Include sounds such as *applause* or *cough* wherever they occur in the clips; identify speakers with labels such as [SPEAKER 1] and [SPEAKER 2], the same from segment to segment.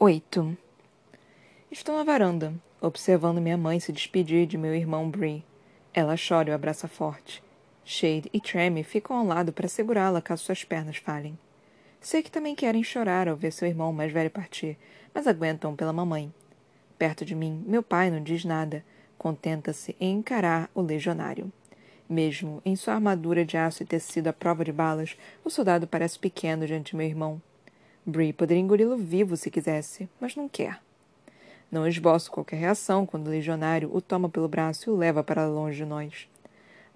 [SPEAKER 1] Oito. Estou na varanda, observando minha mãe se despedir de meu irmão Bree. Ela chora e o abraça forte. Shade e Tremmy ficam ao lado para segurá-la caso suas pernas falhem. Sei que também querem chorar ao ver seu irmão mais velho partir, mas aguentam pela mamãe. Perto de mim, meu pai não diz nada, contenta-se em encarar o legionário. Mesmo em sua armadura de aço e tecido à prova de balas, o soldado parece pequeno diante de meu irmão. Bree poderia engoli-lo vivo se quisesse, mas não quer. Não esboço qualquer reação quando o legionário o toma pelo braço e o leva para longe de nós.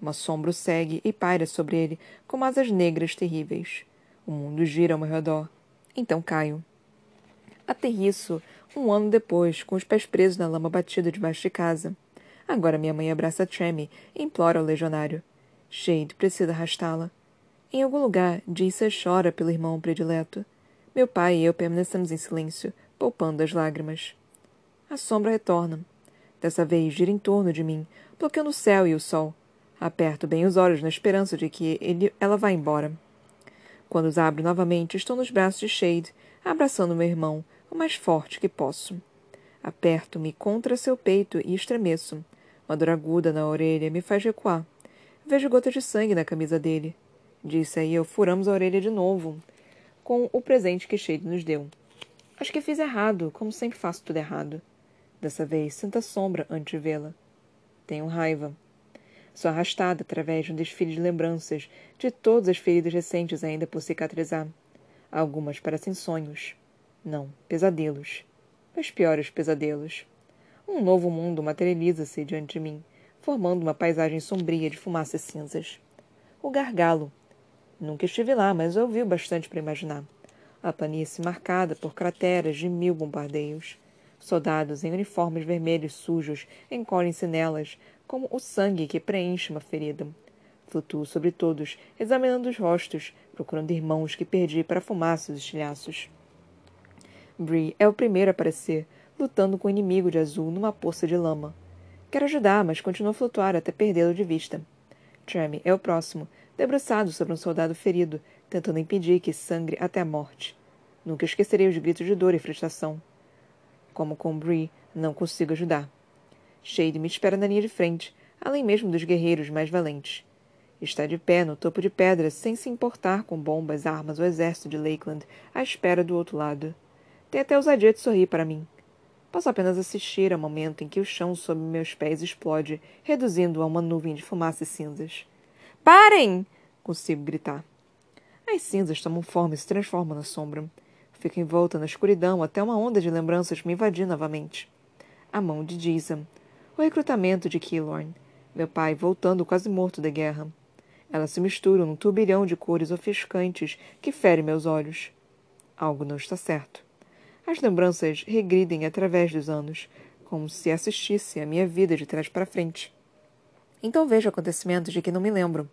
[SPEAKER 1] Uma sombra o segue e paira sobre ele como asas negras terríveis. O mundo gira ao meu redor. Então caio. Aterriço um ano depois, com os pés presos na lama batida debaixo de casa. Agora minha mãe abraça Tremmy e implora ao legionário. Shade precisa arrastá-la. Em algum lugar, Dissa chora pelo irmão predileto. Meu pai e eu permanecemos em silêncio, poupando as lágrimas. A sombra retorna. Dessa vez gira em torno de mim, bloqueando o céu e o sol. Aperto bem os olhos na esperança de que ele, ela vá embora. Quando os abro novamente, estou nos braços de Shade, abraçando meu irmão, o mais forte que posso. Aperto-me contra seu peito e estremeço. Uma dor aguda na orelha me faz recuar. Vejo gotas de sangue na camisa dele. Disse aí eu furamos a orelha de novo, com o presente que Shade nos deu. Acho que fiz errado, como sempre faço tudo errado. Dessa vez, sinto a sombra antes de vê-la. Tenho raiva. Sou arrastada através de um desfile de lembranças de todas as feridas recentes ainda por cicatrizar. Algumas parecem sonhos. Não, pesadelos. Mas piores pesadelos. Um novo mundo materializa-se diante de mim, formando uma paisagem sombria de fumaça e cinzas. O gargalo. Nunca estive lá, mas ouvi bastante para imaginar. A planície marcada por crateras de mil bombardeios. Soldados em uniformes vermelhos sujos encolhem-se nelas, como o sangue que preenche uma ferida. Flutuo sobre todos, examinando os rostos, procurando irmãos que perdi para fumaça e estilhaços. Bree é o primeiro a aparecer, lutando com o inimigo de azul numa poça de lama. Quero ajudar, mas continua a flutuar até perdê-lo de vista. Tremmy é o próximo, debruçado sobre um soldado ferido, tentando impedir que sangre até a morte. Nunca esquecerei os gritos de dor e frustração. Como com Bree, não consigo ajudar. Shade me espera na linha de frente, além mesmo dos guerreiros mais valentes. Está de pé no topo de pedra, sem se importar com bombas, armas ou exército de Lakeland, à espera do outro lado. Tem até ousadia de sorrir para mim. Posso apenas assistir ao momento em que o chão sob meus pés explode, reduzindo a uma nuvem de fumaça e cinzas. Parem! Consigo gritar. As cinzas tomam forma e se transformam na sombra. Fico envolta na escuridão até uma onda de lembranças me invadir novamente. A mão de Jason. O recrutamento de Killorn. Meu pai voltando quase morto da guerra. Elas se misturam num turbilhão de cores ofuscantes que fere meus olhos. Algo não está certo. As lembranças regridem através dos anos, como se assistisse a minha vida de trás para frente. Então vejo acontecimentos de que não me lembro.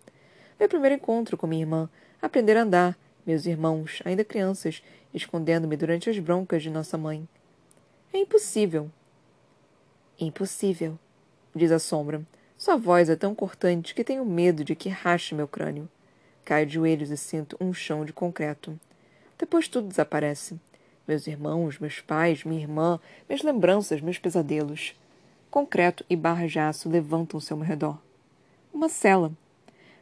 [SPEAKER 1] Meu primeiro encontro com minha irmã, aprender a andar, meus irmãos, ainda crianças, escondendo-me durante as broncas de nossa mãe. É impossível. Impossível, diz a sombra. Sua voz é tão cortante que tenho medo de que rache meu crânio. Caio de joelhos e sinto um chão de concreto. Depois tudo desaparece. Meus irmãos, meus pais, minha irmã, minhas lembranças, meus pesadelos. Concreto e barras de aço levantam-se ao redor. Uma cela.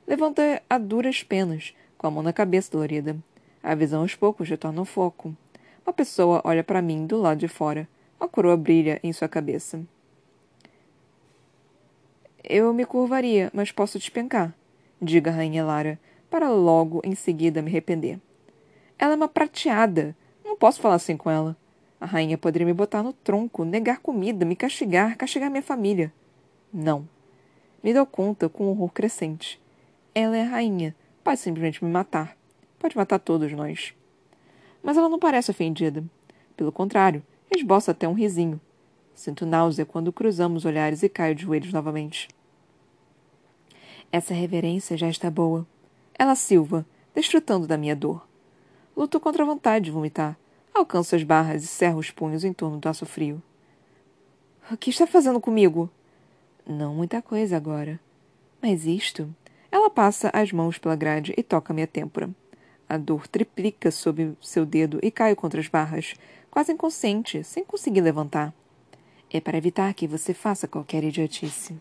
[SPEAKER 1] Levanta a duras penas, com a mão na cabeça dolorida. A visão aos poucos retorna ao foco. Uma pessoa olha para mim do lado de fora. Uma coroa brilha em sua cabeça. Eu me curvaria, mas posso despencar, diga a rainha Lara, para logo em seguida me arrepender. Ela é uma prateada. Não posso falar assim com ela. A rainha poderia me botar no tronco, negar comida, me castigar, castigar minha família. Não. Me dou conta com um horror crescente. Ela é a rainha. Pode simplesmente me matar. Pode matar todos nós. Mas ela não parece ofendida. Pelo contrário, esboça até um risinho. Sinto náusea quando cruzamos olhares e caio de joelhos novamente. Essa reverência já está boa. Ela silva, desfrutando da minha dor. Luto contra a vontade de vomitar. Alcanço as barras e cerro os punhos em torno do aço frio. O que está fazendo comigo? Não muita coisa agora. Mas isto. Ela passa as mãos pela grade e toca minha têmpora. A dor triplica sob seu dedo e caio contra as barras, quase inconsciente, sem conseguir levantar. É para evitar que você faça qualquer idiotice.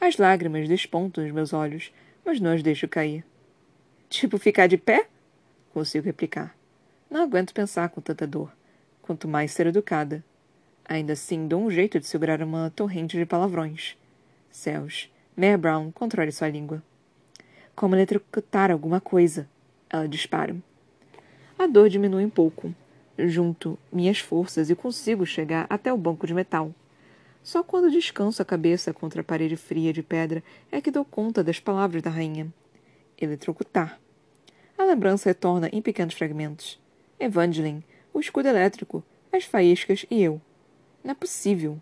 [SPEAKER 1] As lágrimas despontam nos meus olhos, mas não as deixo cair. Tipo, ficar de pé? Consigo replicar. Não aguento pensar com tanta dor. Quanto mais ser educada. Ainda assim, dou um jeito de segurar uma torrente de palavrões. Céus. Mare Brown, controle sua língua. Como eletrocutar alguma coisa. Ela dispara. A dor diminui um pouco. Junto minhas forças e consigo chegar até o banco de metal. Só quando descanso a cabeça contra a parede fria de pedra é que dou conta das palavras da rainha. Eletrocutar. A lembrança retorna em pequenos fragmentos. Evangeline, o escudo elétrico, as faíscas e eu. Não é possível.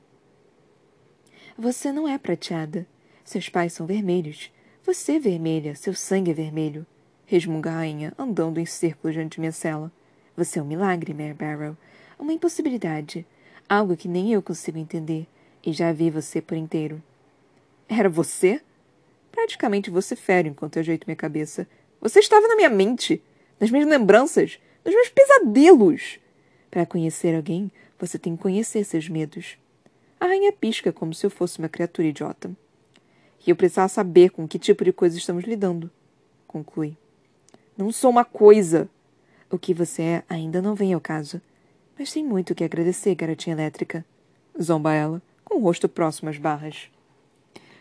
[SPEAKER 1] Você não é prateada. Seus pais são vermelhos. Você é vermelha, seu sangue é vermelho. Resmunga a rainha, andando em círculo diante de minha cela. Você é um milagre, Mary Barrow. Uma impossibilidade. Algo que nem eu consigo entender. E já vi você por inteiro. Era você? Praticamente você fere enquanto eu ajeito minha cabeça. Você estava na minha mente, nas minhas lembranças, nos meus pesadelos. Para conhecer alguém, você tem que conhecer seus medos. A rainha pisca como se eu fosse uma criatura idiota. E eu precisava saber com que tipo de coisa estamos lidando. Conclui. Não sou uma coisa. O que você é ainda não vem ao caso. Mas tem muito que agradecer, garotinha elétrica. Zomba ela, com o rosto próximo às barras.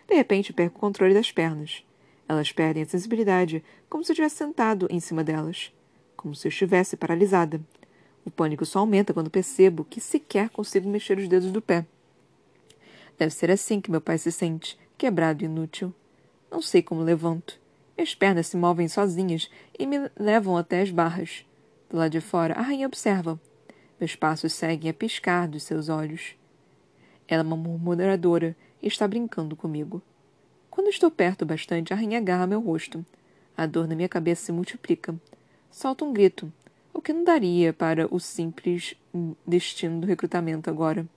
[SPEAKER 1] De repente, perco o controle das pernas. Elas perdem a sensibilidade, como se eu tivesse sentado em cima delas. Como se eu estivesse paralisada. O pânico só aumenta quando percebo que sequer consigo mexer os dedos do pé. Deve ser assim que meu pai se sente, quebrado e inútil. Não sei como levanto. Minhas pernas se movem sozinhas e me levam até as barras. Do lado de fora, a rainha observa. Meus passos seguem a piscar dos seus olhos. Ela é uma murmuradora e está brincando comigo. Quando estou perto bastante, a rainha agarra meu rosto. A dor na minha cabeça se multiplica. Solto um grito, o que não daria para o simples destino do recrutamento agora.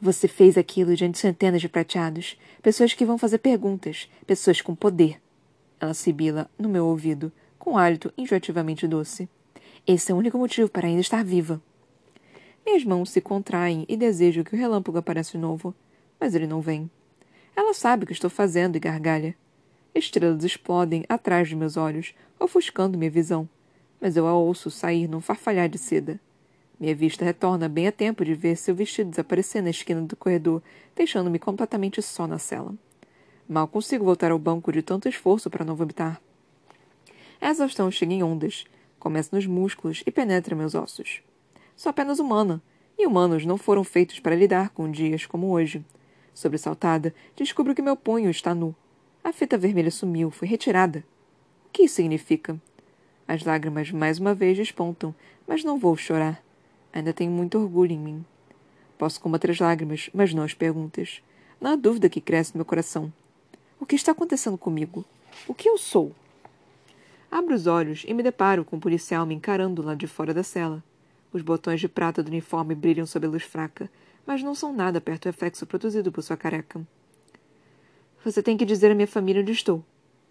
[SPEAKER 1] Você fez aquilo diante de centenas de prateados, pessoas que vão fazer perguntas, pessoas com poder. Ela sibila no meu ouvido, com um hálito enjoativamente doce. Esse é o único motivo para ainda estar viva. Minhas mãos se contraem e desejo que o relâmpago apareça de novo, mas ele não vem. Ela sabe o que estou fazendo e gargalha. Estrelas explodem atrás de meus olhos, ofuscando minha visão mas eu a ouço sair num farfalhar de seda. Minha vista retorna bem a tempo de ver seu vestido desaparecer na esquina do corredor, deixando-me completamente só na cela. Mal consigo voltar ao banco de tanto esforço para não vomitar. A exaustão chega em ondas, começa nos músculos e penetra meus ossos. Sou apenas humana, e humanos não foram feitos para lidar com dias como hoje. Sobressaltada, descubro que meu punho está nu. A fita vermelha sumiu, foi retirada. O que isso significa? As lágrimas mais uma vez despontam, mas não vou chorar. Ainda tenho muito orgulho em mim. Posso combater as lágrimas, mas não as perguntas. Não há dúvida que cresce no meu coração. O que está acontecendo comigo? O que eu sou? Abro os olhos e me deparo com o um policial me encarando lá de fora da cela. Os botões de prata do uniforme brilham sob a luz fraca, mas não são nada perto do reflexo produzido por sua careca. Você tem que dizer à minha família onde estou.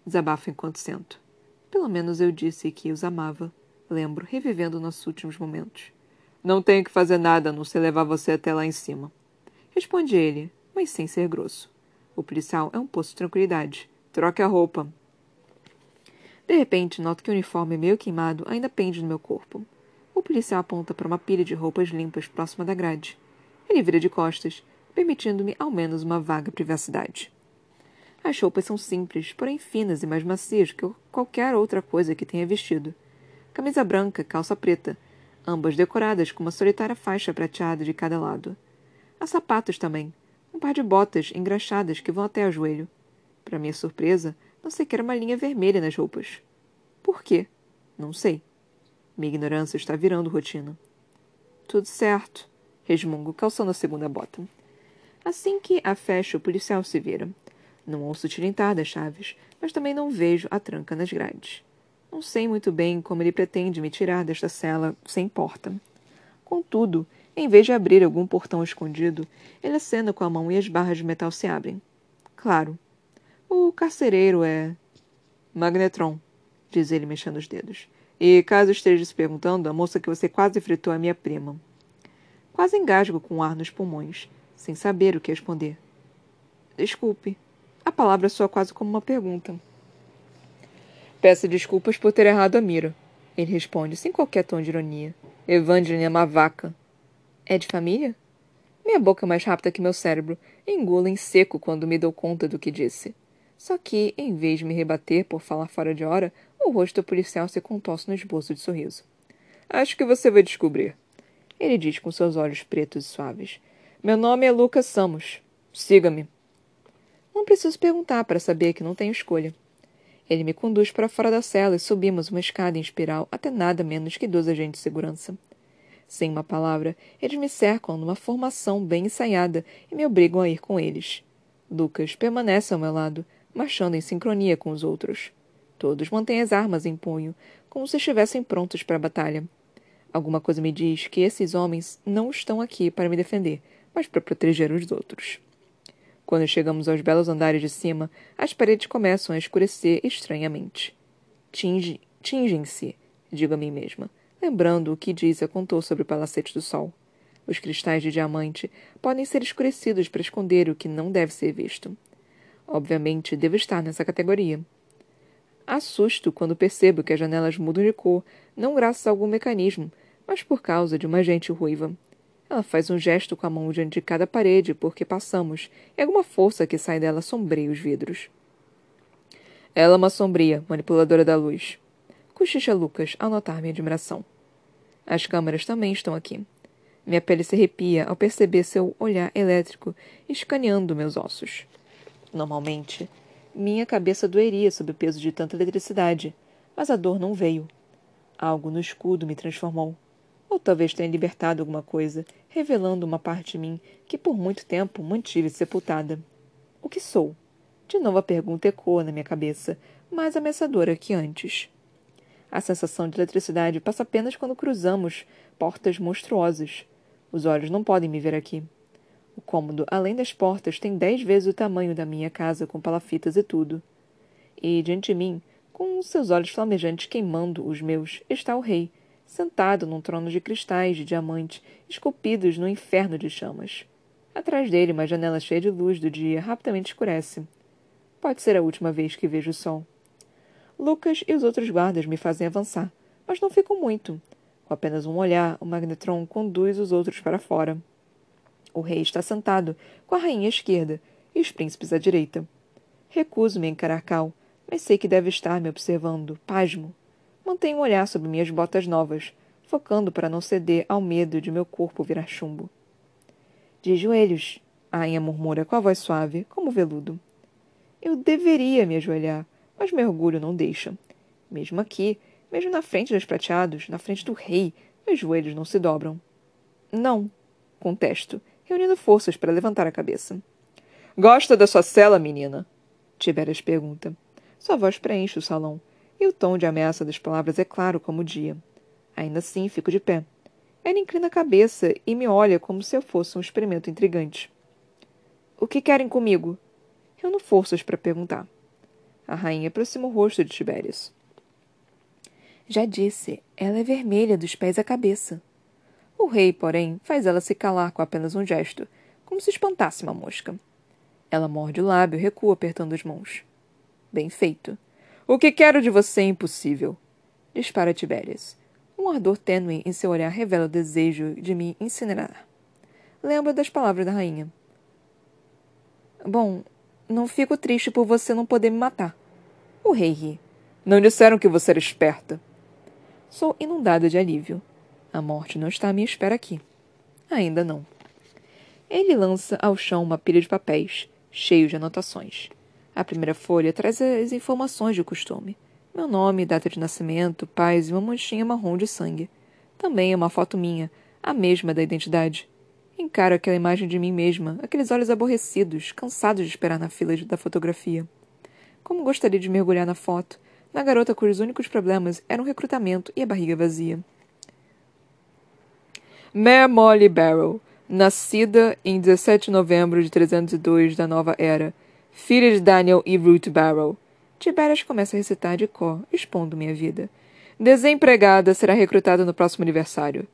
[SPEAKER 1] Desabafo enquanto sento. Pelo menos eu disse que os amava. Lembro, revivendo nossos últimos momentos. Não tenho que fazer nada a não ser levar você até lá em cima. Responde ele, mas sem ser grosso. O policial é um poço de tranquilidade. Troque a roupa. De repente, noto que o uniforme meio queimado ainda pende no meu corpo. O policial aponta para uma pilha de roupas limpas próxima da grade. Ele vira de costas, permitindo-me ao menos uma vaga privacidade. As roupas são simples, porém finas e mais macias que qualquer outra coisa que tenha vestido. Camisa branca, calça preta, ambas decoradas com uma solitária faixa prateada de cada lado. Há sapatos também, um par de botas engraxadas que vão até o joelho. Para minha surpresa, não sequer uma linha vermelha nas roupas. Por quê? Não sei. Minha ignorância está virando rotina. Tudo certo, resmungo, calçando a segunda bota. Assim que a fecha, o policial se vira. Não ouço tilintar das chaves, mas também não vejo a tranca nas grades. Não sei muito bem como ele pretende me tirar desta cela sem porta. Contudo, em vez de abrir algum portão escondido, ele acena com a mão e as barras de metal se abrem. Claro. O carcereiro é. Magnetron, diz ele mexendo os dedos. E caso esteja se perguntando, a moça que você quase fritou é minha prima. Quase engasgo com o ar nos pulmões, sem saber o que responder. Desculpe. A palavra soa quase como uma pergunta. Peço desculpas por ter errado a mira. Ele responde, sem qualquer tom de ironia. Evangeline é uma vaca. É de família? Minha boca é mais rápida que meu cérebro. Engulo em seco quando me dou conta do que disse. Só que, em vez de me rebater por falar fora de hora, o rosto do policial se contorce no esboço de sorriso. Acho que você vai descobrir. Ele diz com seus olhos pretos e suaves. Meu nome é Lucas Samos. Siga-me. Não preciso perguntar para saber que não tenho escolha. Ele me conduz para fora da cela e subimos uma escada em espiral até nada menos que dois agentes de segurança. Sem uma palavra, eles me cercam numa formação bem ensaiada e me obrigam a ir com eles. Lucas permanece ao meu lado, marchando em sincronia com os outros. Todos mantêm as armas em punho, como se estivessem prontos para a batalha. Alguma coisa me diz que esses homens não estão aqui para me defender, mas para proteger os outros. Quando chegamos aos belos andares de cima, as paredes começam a escurecer estranhamente. Tingem-se, digo a mim mesma, lembrando o que Dizia contou sobre o palacete do sol. Os cristais de diamante podem ser escurecidos para esconder o que não deve ser visto. Obviamente, devo estar nessa categoria. Assusto quando percebo que as janelas mudam de cor, não graças a algum mecanismo, mas por causa de uma agente ruiva. Ela faz um gesto com a mão diante de cada parede porque passamos, e alguma força que sai dela sombreia os vidros. Ela é uma sombria, manipuladora da luz. Cochicha Lucas ao notar minha admiração. As câmeras também estão aqui. Minha pele se arrepia ao perceber seu olhar elétrico escaneando meus ossos. Normalmente, minha cabeça doeria sob o peso de tanta eletricidade, mas a dor não veio. Algo no escudo me transformou. Ou talvez tenha libertado alguma coisa, revelando uma parte de mim que por muito tempo mantive sepultada. O que sou? De novo a pergunta ecoa na minha cabeça, mais ameaçadora que antes. A sensação de eletricidade passa apenas quando cruzamos portas monstruosas. Os olhos não podem me ver aqui. O cômodo, além das portas, tem dez vezes o tamanho da minha casa, com palafitas e tudo. E, diante de mim, com seus olhos flamejantes queimando os meus, está o rei, sentado num trono de cristais de diamante, esculpidos no inferno de chamas. Atrás dele, uma janela cheia de luz do dia rapidamente escurece. Pode ser a última vez que vejo o sol. Lucas e os outros guardas me fazem avançar, mas não fico muito. Com apenas um olhar, o Magnetron conduz os outros para fora. O rei está sentado, com a rainha à esquerda e os príncipes à direita. Recuso-me a encarar mas sei que deve estar me observando, pasmo. Mantenho um olhar sobre minhas botas novas, focando para não ceder ao medo de meu corpo virar chumbo. De joelhos, a rainha murmura com a voz suave, como veludo. Eu deveria me ajoelhar, mas meu orgulho não deixa. Mesmo aqui, mesmo na frente dos prateados, na frente do rei, meus joelhos não se dobram. Não, contesto, reunindo forças para levantar a cabeça. Gosta da sua cela, menina? Tiberias pergunta. Sua voz preenche o salão, e o tom de ameaça das palavras é claro como o dia. Ainda assim, fico de pé. Ela inclina a cabeça e me olha como se eu fosse um experimento intrigante. O que querem comigo? Reúno forças para perguntar. A rainha aproxima o rosto de Tibérias. Já disse, ela é vermelha dos pés à cabeça. O rei, porém, faz ela se calar com apenas um gesto, como se espantasse uma mosca. Ela morde o lábio e recua apertando as mãos. Bem feito. O que quero de você é impossível. Dispara Tibérias. Um ardor tênue em seu olhar revela o desejo de me incinerar. Lembra das palavras da rainha. Bom, não fico triste por você não poder me matar. O rei ri. Não disseram que você era esperta. Sou inundada de alívio. A morte não está à minha espera aqui. Ainda não. Ele lança ao chão uma pilha de papéis, cheios de anotações. A primeira folha traz as informações de costume. Meu nome, data de nascimento, pais e uma manchinha marrom de sangue. Também é uma foto minha, a mesma da identidade. Encaro aquela imagem de mim mesma, aqueles olhos aborrecidos, cansados de esperar na fila da fotografia. Como gostaria de mergulhar na foto, na garota cujos únicos problemas eram o recrutamento e a barriga vazia. Mare Molly Barrow, nascida em 17 de novembro de 302 da Nova Era, filha de Daniel e Ruth Barrow. Tiberias começa a recitar de cor, expondo minha vida. Desempregada, será recrutada no próximo aniversário.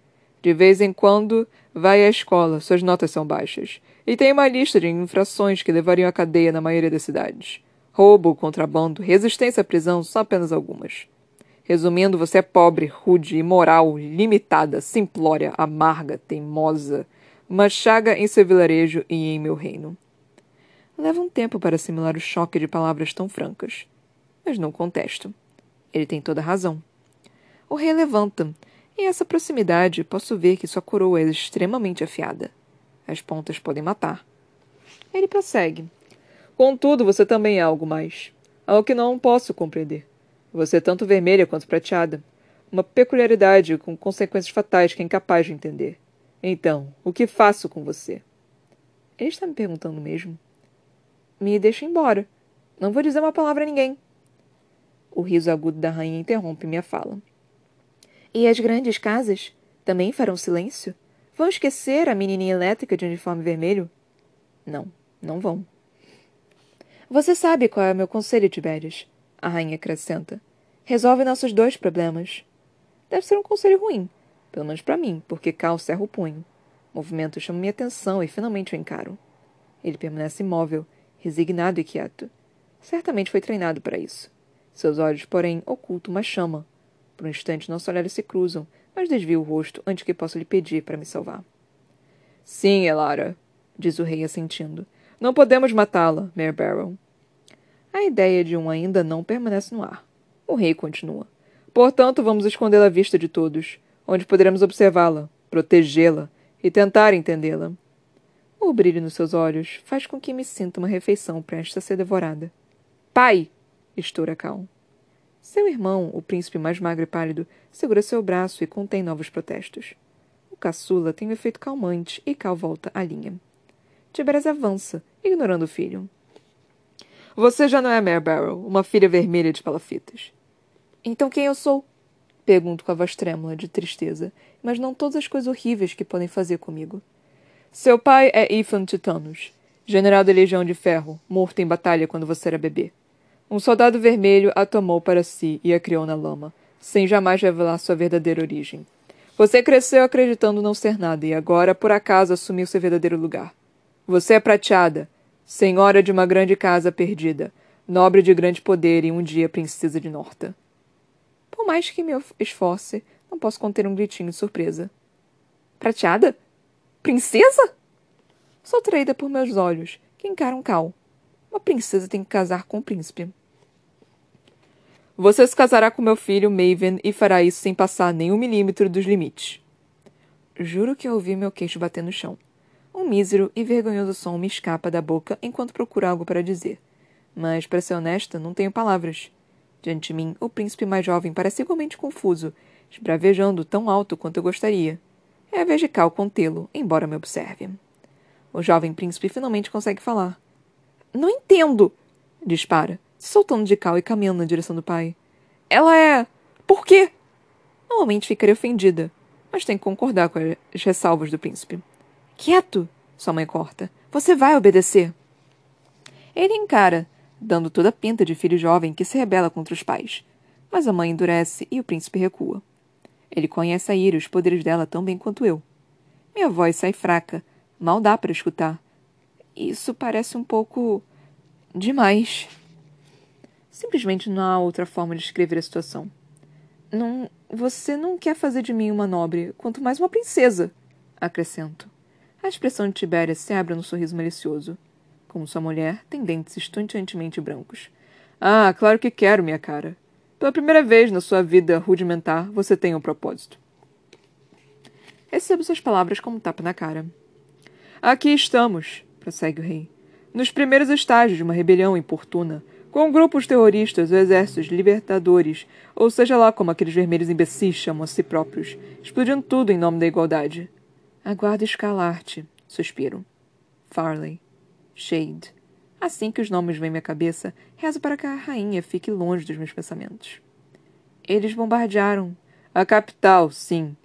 [SPEAKER 1] De vez em quando, vai à escola, suas notas são baixas. E tem uma lista de infrações que levariam à cadeia na maioria das cidades. Roubo, contrabando, resistência à prisão são apenas algumas. Resumindo, você é pobre, rude, imoral, limitada, simplória, amarga, teimosa, uma chaga em seu vilarejo e em meu reino. Leva um tempo para assimilar o choque de palavras tão francas. Mas não contesto. Ele tem toda razão. O rei levanta, e essa proximidade posso ver que sua coroa é extremamente afiada. As pontas podem matar. Ele prossegue. Contudo, você também é algo mais. Algo que não posso compreender. Você é tanto vermelha quanto prateada. Uma peculiaridade com consequências fatais que é incapaz de entender. Então, o que faço com você? Ele está me perguntando mesmo. Me deixa embora. Não vou dizer uma palavra a ninguém. O riso agudo da rainha interrompe minha fala. E as grandes casas também farão silêncio? Vão esquecer a menininha elétrica de uniforme vermelho? Não, não vão. Você sabe qual é o meu conselho, Tibérias? A rainha acrescenta. Resolve nossos dois problemas. Deve ser um conselho ruim, pelo menos para mim, porque Cal cerra o punho. O movimento chama minha atenção e finalmente o encaro. Ele permanece imóvel, resignado e quieto. Certamente foi treinado para isso. Seus olhos, porém, ocultam uma chama, por um instante, nossos olhares se cruzam, mas desvio o rosto antes que possa lhe pedir para me salvar. Sim, Elara, diz o rei assentindo. Não podemos matá-la, Mare Barrow. A ideia de um ainda não permanece no ar. O rei continua. Portanto, vamos escondê-la à vista de todos, onde poderemos observá-la, protegê-la e tentar entendê-la. O brilho nos seus olhos faz com que me sinta uma refeição prestes a ser devorada. Pai! estoura Cal. Seu irmão, o príncipe mais magro e pálido, segura seu braço e contém novos protestos. O caçula tem um efeito calmante e Cal volta à linha. Tiberias avança, ignorando o filho. Você já não é Mare Barrow, uma filha vermelha de palafitas. Então quem eu sou? Pergunto com a voz trêmula de tristeza, mas não todas as coisas horríveis que podem fazer comigo. Seu pai é Ethan Titanos, general da Legião de Ferro, morto em batalha quando você era bebê. Um soldado vermelho a tomou para si e a criou na lama, sem jamais revelar sua verdadeira origem. Você cresceu acreditando não ser nada e agora, por acaso, assumiu seu verdadeiro lugar. Você é prateada, senhora de uma grande casa perdida, nobre de grande poder e um dia princesa de Norta. Por mais que me esforce, não posso conter um gritinho de surpresa. Prateada? Princesa? Sou traída por meus olhos, que encaram Cal. Uma princesa tem que casar com um príncipe. Você se casará com meu filho, Maven, e fará isso sem passar nem um milímetro dos limites. Juro que ouvi meu queixo bater no chão. Um mísero e vergonhoso som me escapa da boca enquanto procuro algo para dizer. Mas, para ser honesta, não tenho palavras. Diante de mim, o príncipe mais jovem parece igualmente confuso, esbravejando tão alto quanto eu gostaria. É a vez de Cal contê-lo, embora me observe. O jovem príncipe finalmente consegue falar. Não entendo! Dispara, soltando de cal e caminhando na direção do pai. Ela é. Por quê? Normalmente ficaria ofendida, mas tem que concordar com as ressalvas do príncipe. Quieto! Sua mãe corta. Você vai obedecer. Ele encara, dando toda a pinta de filho jovem que se rebela contra os pais. Mas a mãe endurece e o príncipe recua. Ele conhece a ira os poderes dela tão bem quanto eu. Minha voz sai fraca, mal dá para escutar. Isso parece um pouco. demais. Simplesmente não há outra forma de escrever a situação. Não. Você não quer fazer de mim uma nobre, quanto mais uma princesa, acrescento. A expressão de Tibéria se abre num sorriso malicioso. Como sua mulher, tem dentes estonteantemente brancos. Ah, claro que quero, minha cara. Pela primeira vez na sua vida rudimentar, você tem um propósito. Recebo suas palavras como um tapa na cara. Aqui estamos, prossegue o rei, nos primeiros estágios de uma rebelião importuna, com grupos terroristas ou exércitos libertadores, ou seja lá como aqueles vermelhos imbecis chamam a si próprios, explodindo tudo em nome da igualdade. Aguardo escalar-te, suspiro. Farley. Shade. Assim que os nomes vêm à minha cabeça, rezo para que a rainha fique longe dos meus pensamentos. Eles bombardearam. A capital, sim.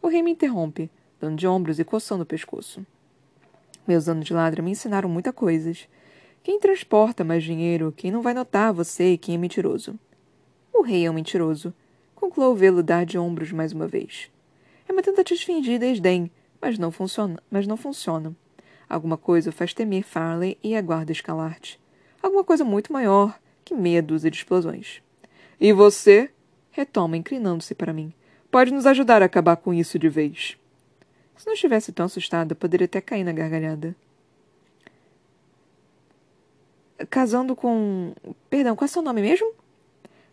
[SPEAKER 1] O rei me interrompe, dando de ombros e coçando o pescoço. Meus anos de ladra me ensinaram muitas coisas. Quem transporta mais dinheiro, quem não vai notar você e quem é mentiroso. O rei é um mentiroso. Concluou vê-lo dar de ombros mais uma vez. É uma tentativa de fingir desdém, mas não funciona. Mas não funciona. Alguma coisa faz temer Farley e a guarda escalarte. Alguma coisa muito maior que meia dúzia de explosões. E você? Retoma, inclinando-se para mim. Pode nos ajudar a acabar com isso de vez. Se não estivesse tão assustada, poderia até cair na gargalhada. Casando com. Perdão, qual é seu nome mesmo?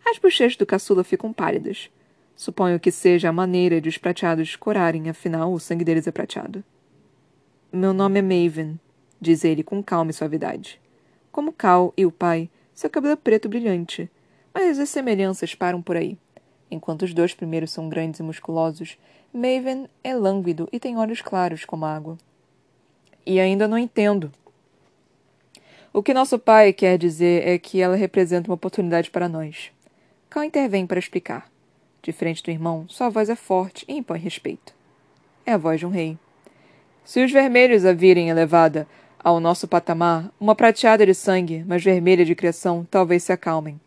[SPEAKER 1] As bochechas do caçula ficam pálidas. Suponho que seja a maneira de os prateados corarem, afinal, o sangue deles é prateado. Meu nome é Maven, diz ele com calma e suavidade. Como Cal e o pai, seu cabelo é preto brilhante, mas as semelhanças param por aí. Enquanto os dois primeiros são grandes e musculosos, Maven é lânguido e tem olhos claros como água. E ainda não entendo. O que nosso pai quer dizer é que ela representa uma oportunidade para nós. Cal intervém para explicar. De frente do irmão, sua voz é forte e impõe respeito. É a voz de um rei. Se os vermelhos a virem elevada ao nosso patamar, uma prateada de sangue, mas vermelha de criação, talvez se acalmem.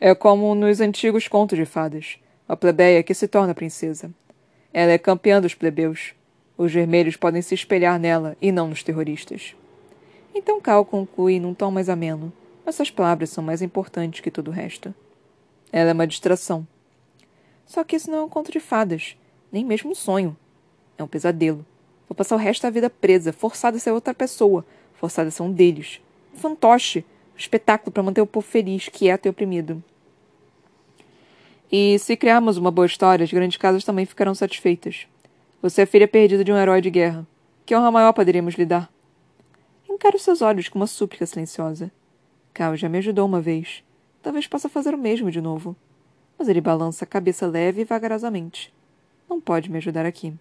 [SPEAKER 1] É como nos antigos contos de fadas, a plebeia que se torna princesa. Ela é campeã dos plebeus. Os vermelhos podem se espelhar nela e não nos terroristas. Então Cal conclui num tom mais ameno. Essas palavras são mais importantes que todo o resto. Ela é uma distração. Só que isso não é um conto de fadas, nem mesmo um sonho. É um pesadelo. Vou passar o resto da vida presa, forçada a ser outra pessoa, forçada a ser um deles. Um fantoche, um espetáculo para manter o povo feliz, quieto e oprimido. E se criarmos uma boa história, as grandes casas também ficarão satisfeitas. Você é filha perdida de um herói de guerra. Que honra maior poderíamos lhe dar? Encaro seus olhos com uma súplica silenciosa. Cal já me ajudou uma vez. Talvez possa fazer o mesmo de novo. Mas ele balança a cabeça leve e vagarosamente. Não pode me ajudar aqui.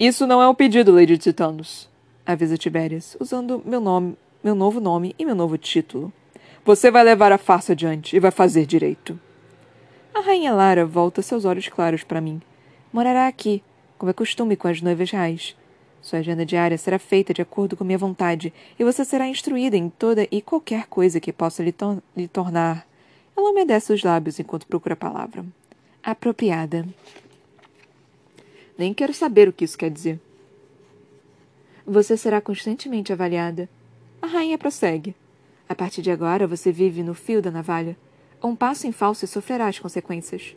[SPEAKER 1] Isso não é um pedido, Lady Titanos, avisa Tiberias, usando meu nome, meu novo nome e meu novo título. Você vai levar a farsa adiante e vai fazer direito. A rainha Lara volta seus olhos claros para mim. Morará aqui, como é costume com as noivas reais. Sua agenda diária será feita de acordo com minha vontade, e você será instruída em toda e qualquer coisa que possa lhe, to lhe tornar. Ela umedece os lábios enquanto procura a palavra. Apropriada. Nem quero saber o que isso quer dizer. Você será constantemente avaliada. A rainha prossegue. A partir de agora, você vive no fio da navalha. Um passo em falso e sofrerá as consequências.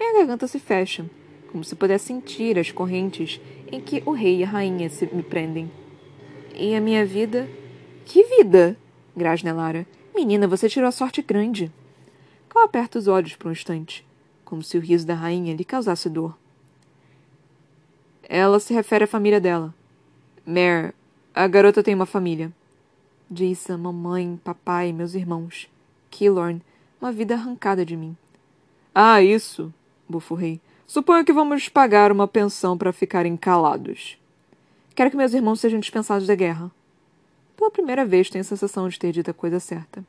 [SPEAKER 1] Minha garganta se fecha como se pudesse sentir as correntes em que o rei e a rainha se me prendem. E a minha vida? Que vida? grasna Lara. Menina, você tirou a sorte grande. Cal aperta os olhos por um instante, como se o riso da rainha lhe causasse dor. Ela se refere à família dela. Mare, a garota tem uma família. A mamãe, papai, meus irmãos. Killorn, uma vida arrancada de mim. Ah, isso, bufo o rei. Suponho que vamos pagar uma pensão para ficarem calados. Quero que meus irmãos sejam dispensados da guerra. Pela primeira vez tenho a sensação de ter dito a coisa certa.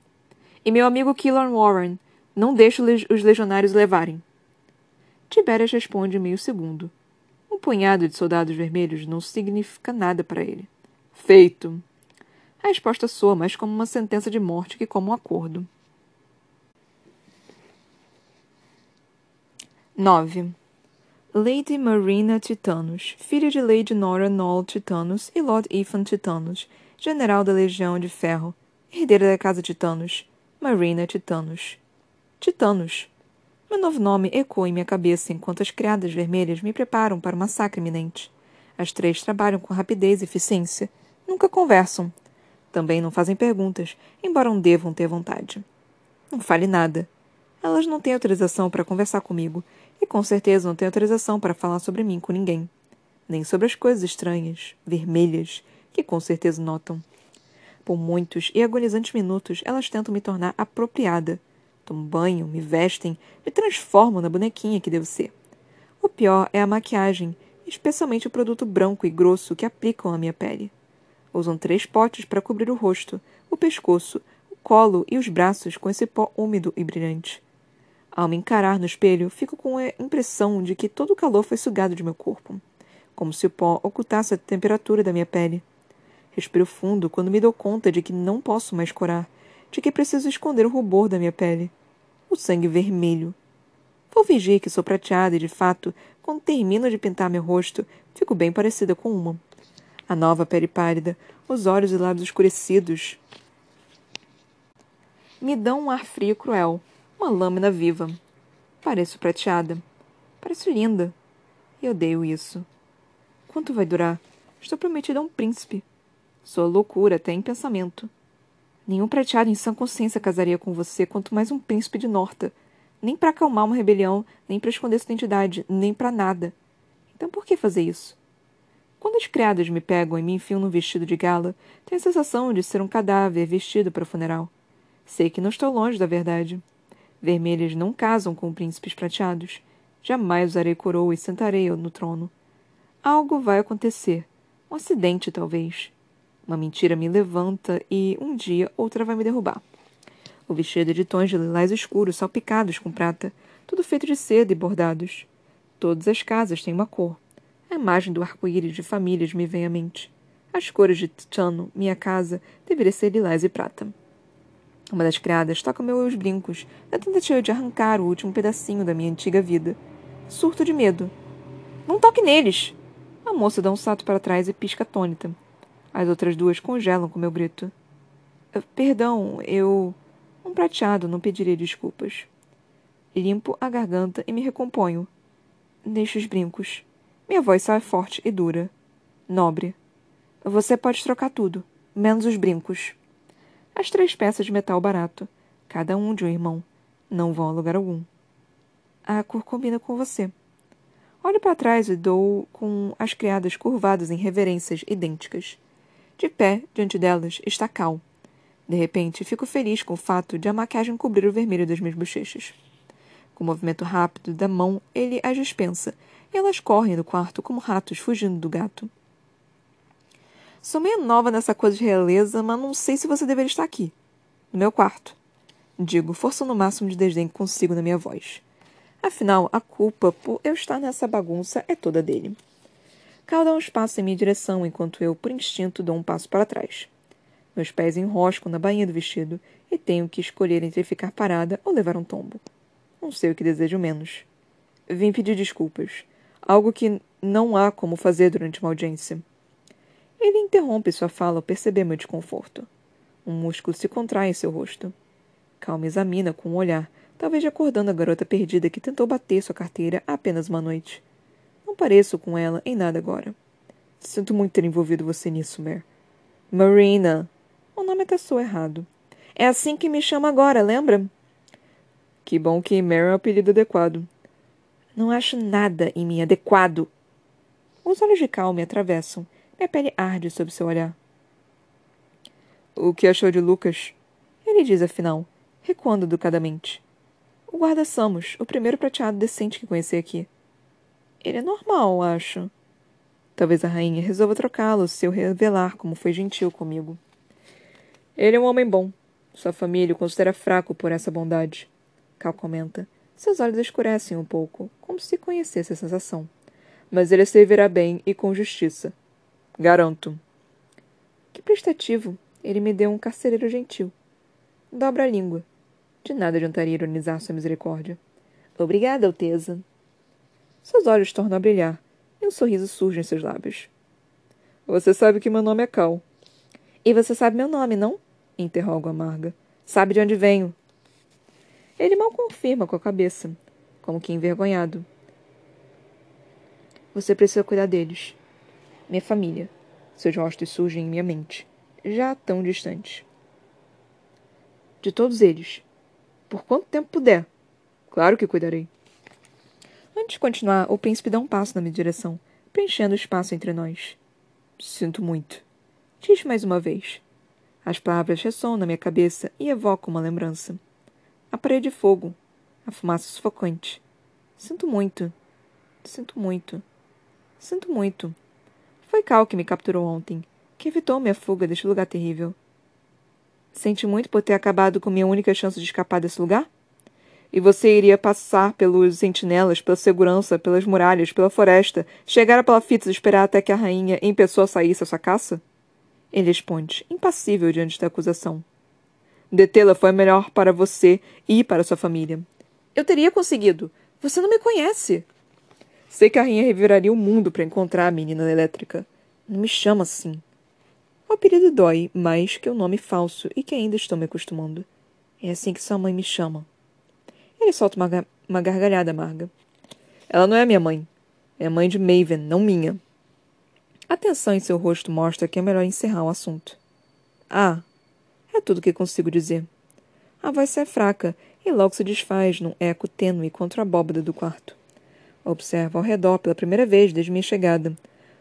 [SPEAKER 1] E meu amigo Killorn Warren, não deixe os legionários levarem. Tiberias responde em meio segundo. Um punhado de soldados vermelhos não significa nada para ele. Feito. A resposta soa mais como uma sentença de morte que como um acordo. 9. Lady Marina Titanus, filha de Lady Nora Noll Titanus e Lord Ethan Titanus, general da Legião de Ferro, herdeira da Casa Titanus, Marina Titanus. Titanus. Meu novo nome ecoa em minha cabeça enquanto as criadas vermelhas me preparam para o massacre iminente. As três trabalham com rapidez e eficiência. Nunca conversam. Também não fazem perguntas, embora não devam ter vontade. Não fale nada. Elas não têm autorização para conversar comigo e com certeza não tem autorização para falar sobre mim com ninguém. Nem sobre as coisas estranhas, vermelhas, que com certeza notam. Por muitos e agonizantes minutos, elas tentam me tornar apropriada. Tomam banho, me vestem, me transformam na bonequinha que devo ser. O pior é a maquiagem, especialmente o produto branco e grosso que aplicam à minha pele. Usam três potes para cobrir o rosto, o pescoço, o colo e os braços com esse pó úmido e brilhante. Ao me encarar no espelho, fico com a impressão de que todo o calor foi sugado de meu corpo, como se o pó ocultasse a temperatura da minha pele. Respiro fundo quando me dou conta de que não posso mais corar, de que preciso esconder o rubor da minha pele. O sangue vermelho. Vou fingir que sou prateada e, de fato, quando termino de pintar meu rosto, fico bem parecida com uma. A nova pele pálida, os olhos e lábios escurecidos, me dão um ar frio e cruel, uma lâmina viva. Pareço prateada. Pareço linda. E odeio isso. Quanto vai durar? Estou prometida a um príncipe. Sou loucura até em pensamento. Nenhum prateado em sã consciência casaria com você, quanto mais um príncipe de Norta. Nem para acalmar uma rebelião, nem para esconder sua identidade, nem para nada. Então por que fazer isso? Quando as criadas me pegam e me enfiam num vestido de gala, tenho a sensação de ser um cadáver vestido para o funeral. Sei que não estou longe da verdade. Vermelhas não casam com príncipes prateados. Jamais usarei coroa e sentarei no trono. Algo vai acontecer. Um acidente, talvez. Uma mentira me levanta e, um dia, outra vai me derrubar. O vestido de tons de lilás escuros, salpicados com prata, tudo feito de seda e bordados. Todas as casas têm uma cor. A imagem do arco-íris de famílias me vem à mente. As cores de Tchano, minha casa, deveria ser lilás e prata. Uma das criadas toca meus brincos, na tentativa de arrancar o último pedacinho da minha antiga vida. Surto de medo. Não toque neles! A moça dá um salto para trás e pisca atônita. As outras duas congelam com meu grito. Ah, perdão, eu. Um prateado, não pedirei desculpas. Limpo a garganta e me recomponho. Deixo os brincos. Minha voz sai forte e dura. Nobre. Você pode trocar tudo, menos os brincos. As três peças de metal barato, cada um de um irmão, não vão a lugar algum. A cor combina com você. Olho para trás e dou com as criadas curvadas em reverências idênticas. De pé, diante delas, está Cal. De repente, fico feliz com o fato de a maquiagem cobrir o vermelho das minhas bochechas. Com um movimento rápido da mão, ele as dispensa, e elas correm do quarto como ratos fugindo do gato. Sou meio nova nessa coisa de realeza, mas não sei se você deveria estar aqui. No meu quarto. Digo, forçando o máximo de desdém que consigo na minha voz. Afinal, a culpa por eu estar nessa bagunça é toda dele. Cal dá uns passos em minha direção, enquanto eu, por instinto, dou um passo para trás. Meus pés enroscam na bainha do vestido e tenho que escolher entre ficar parada ou levar um tombo. Não sei o que desejo menos. Vim pedir desculpas. Algo que não há como fazer durante uma audiência. Ele interrompe sua fala ao perceber meu desconforto. Um músculo se contrai em seu rosto. Cal me examina com um olhar, talvez acordando a garota perdida que tentou bater sua carteira apenas uma noite. Não pareço com ela em nada agora. Sinto muito ter envolvido você nisso, Mer. Marina. O nome até soa errado. É assim que me chama agora, lembra? Que bom que Mer é o apelido adequado. Não acho nada em mim adequado. Os olhos de Cal me atravessam. Minha pele arde sob seu olhar. O que achou de Lucas? Ele diz afinal, recuando educadamente. O guarda Samos, o primeiro prateado decente que conheci aqui. Ele é normal, acho. Talvez a rainha resolva trocá-lo se eu revelar como foi gentil comigo. Ele é um homem bom. Sua família o considera fraco por essa bondade. Cal comenta. Seus olhos escurecem um pouco, como se conhecesse a sensação. Mas ele servirá bem e com justiça. Garanto. Que prestativo. Ele me deu um carcereiro gentil. Dobra a língua. De nada adiantaria ironizar sua misericórdia. Obrigada, Alteza. Seus olhos tornam a brilhar, e um sorriso surge em seus lábios. Você sabe que meu nome é Cal. E você sabe meu nome, não? Interrogo amarga. Sabe de onde venho? Ele mal confirma com a cabeça, como que envergonhado. Você precisa cuidar deles. Minha família. Seus rostos surgem em minha mente, já tão distantes. De todos eles. Por quanto tempo puder. Claro que cuidarei. Antes de continuar, o príncipe dá um passo na minha direção, preenchendo o espaço entre nós. Sinto muito. Diz mais uma vez. As palavras ressoam na minha cabeça e evocam uma lembrança. A parede de fogo. A fumaça sufocante. Sinto muito. Sinto muito. Sinto muito. Foi Cal que me capturou ontem, que evitou minha fuga deste lugar terrível. Sente muito por ter acabado com minha única chance de escapar desse lugar? E você iria passar pelos sentinelas, pela segurança, pelas muralhas, pela floresta, chegar a palafitas e esperar até que a rainha em pessoa saísse à sua caça? Ele responde, impassível diante da acusação. Detê-la foi melhor para você e para sua família. Eu teria conseguido. Você não me conhece. Sei que a rainha reviraria o mundo para encontrar a menina elétrica. Não me chama assim. O apelido dói mais que o nome falso e que ainda estou me acostumando. É assim que sua mãe me chama. Ele solta uma, uma gargalhada amarga. Ela não é minha mãe. É mãe de Maven, não minha. A em seu rosto mostra que é melhor encerrar o assunto. Ah, é tudo o que consigo dizer. A voz é fraca e logo se desfaz num eco tênue contra a abóbada do quarto. Observo ao redor pela primeira vez desde minha chegada.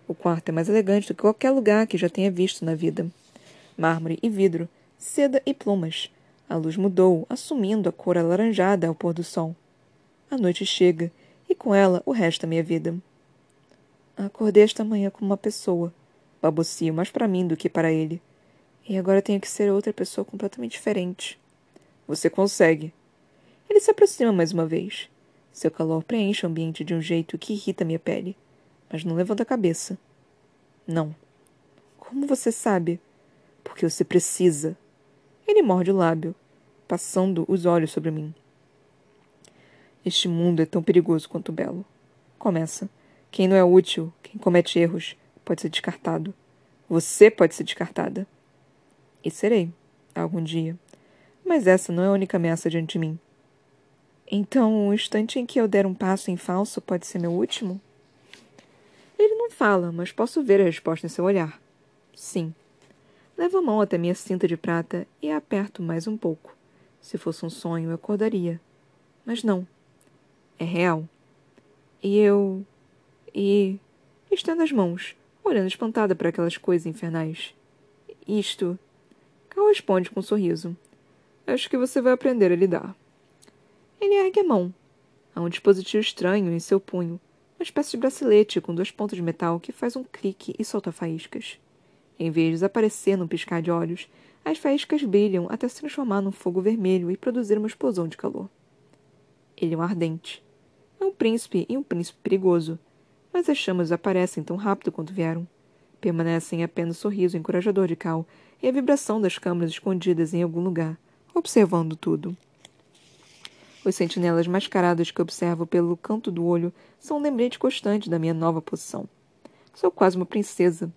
[SPEAKER 1] O quarto é mais elegante do que qualquer lugar que já tenha visto na vida. Mármore e vidro, seda e plumas. A luz mudou, assumindo a cor alaranjada ao pôr do sol. A noite chega, e com ela o resto da minha vida. Acordei esta manhã como uma pessoa. Babocio mais para mim do que para ele. E agora tenho que ser outra pessoa completamente diferente. Você consegue. Ele se aproxima mais uma vez. Seu calor preenche o ambiente de um jeito que irrita minha pele. Mas não levanta a cabeça. Não. Como você sabe? Porque você precisa. Ele morde o lábio, passando os olhos sobre mim. Este mundo é tão perigoso quanto belo. Começa. Quem não é útil, quem comete erros, pode ser descartado. Você pode ser descartada. E serei, algum dia. Mas essa não é a única ameaça diante de mim. Então, o instante em que eu der um passo em falso pode ser meu último? Ele não fala, mas posso ver a resposta em seu olhar. Sim. Levo a mão até minha cinta de prata e a aperto mais um pouco. Se fosse um sonho, eu acordaria. Mas não. É real. E eu e. estendo as mãos, olhando espantada para aquelas coisas infernais. Isto. Cal responde com um sorriso. Acho que você vai aprender a lidar. Ele ergue a mão. Há um dispositivo estranho em seu punho, uma espécie de bracelete com duas pontas de metal que faz um clique e solta faíscas. Em vez de desaparecer num piscar de olhos, as faíscas brilham até se transformar num fogo vermelho e produzir uma explosão de calor. Ele é um ardente. É um príncipe e um príncipe perigoso, mas as chamas aparecem tão rápido quanto vieram. Permanecem apenas o sorriso encorajador de Cal e a vibração das câmaras escondidas em algum lugar, observando tudo. Os sentinelas mascarados que observo pelo canto do olho são um lembrete constante da minha nova posição. Sou quase uma princesa,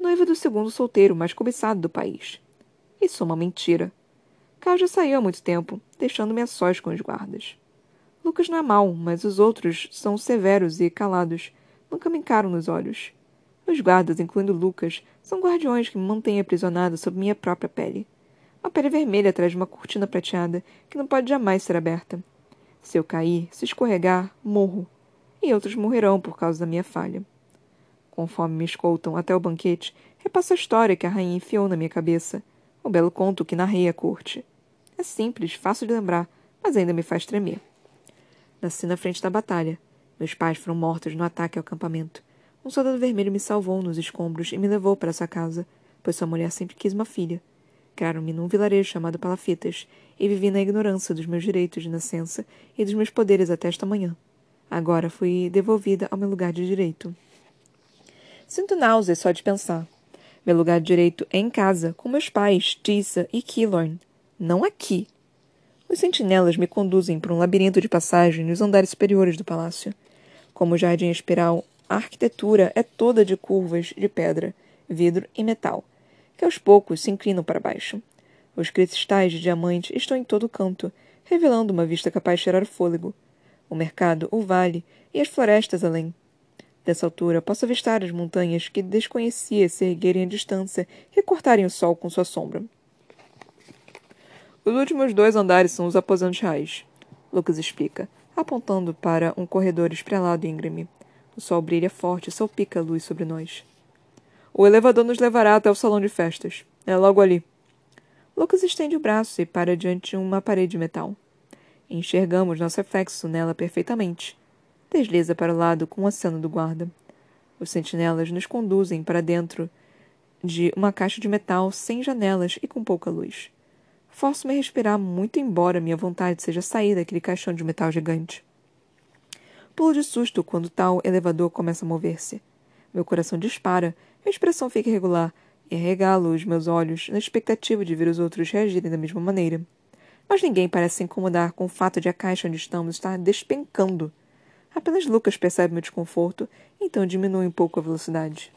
[SPEAKER 1] noiva do segundo solteiro mais cobiçado do país. Isso é uma mentira. Cal já saiu há muito tempo, deixando-me a sós com os guardas. Lucas não é mau, mas os outros são severos e calados, nunca me encaram nos olhos. Os guardas, incluindo Lucas, são guardiões que me mantêm aprisionada sob minha própria pele. Uma pele vermelha atrás de uma cortina prateada que não pode jamais ser aberta. Se eu cair, se escorregar, morro. E outros morrerão por causa da minha falha. Conforme me escoltam até o banquete, repasso a história que a rainha enfiou na minha cabeça. O belo conto que narrei à corte. É simples, fácil de lembrar, mas ainda me faz tremer. Nasci na frente da batalha, meus pais foram mortos no ataque ao acampamento. Um soldado vermelho me salvou nos escombros e me levou para essa casa, pois sua mulher sempre quis uma filha. Criaram-me num vilarejo chamado Palafitas e vivi na ignorância dos meus direitos de nascença e dos meus poderes até esta manhã. Agora fui devolvida ao meu lugar de direito. Sinto náuseas só de pensar. Meu lugar direito é em casa, com meus pais, Tissa e Killorn. Não aqui. Os sentinelas me conduzem por um labirinto de passagem nos andares superiores do palácio. Como o jardim espiral, a arquitetura é toda de curvas de pedra, vidro e metal, que aos poucos se inclinam para baixo. Os cristais de diamante estão em todo canto, revelando uma vista capaz de tirar o fôlego. O mercado, o vale e as florestas além. Dessa altura, posso avistar as montanhas que desconhecia se erguerem à distância e cortarem o sol com sua sombra. Os últimos dois andares são os aposentos reais. Lucas explica, apontando para um corredor esprelado e íngreme. O sol brilha forte e salpica a luz sobre nós. O elevador nos levará até o salão de festas. É logo ali. Lucas estende o braço e para diante de uma parede de metal. Enxergamos nosso reflexo nela perfeitamente. Desliza para o lado com o aceno do guarda. Os sentinelas nos conduzem para dentro de uma caixa de metal sem janelas e com pouca luz. Forço-me a respirar muito, embora minha vontade seja sair daquele caixão de metal gigante. Pulo de susto quando tal elevador começa a mover-se. Meu coração dispara, minha expressão fica irregular, e arregalo os meus olhos na expectativa de ver os outros reagirem da mesma maneira. Mas ninguém parece se incomodar com o fato de a caixa onde estamos estar despencando. Apenas Lucas percebe meu desconforto, então diminui um pouco a velocidade.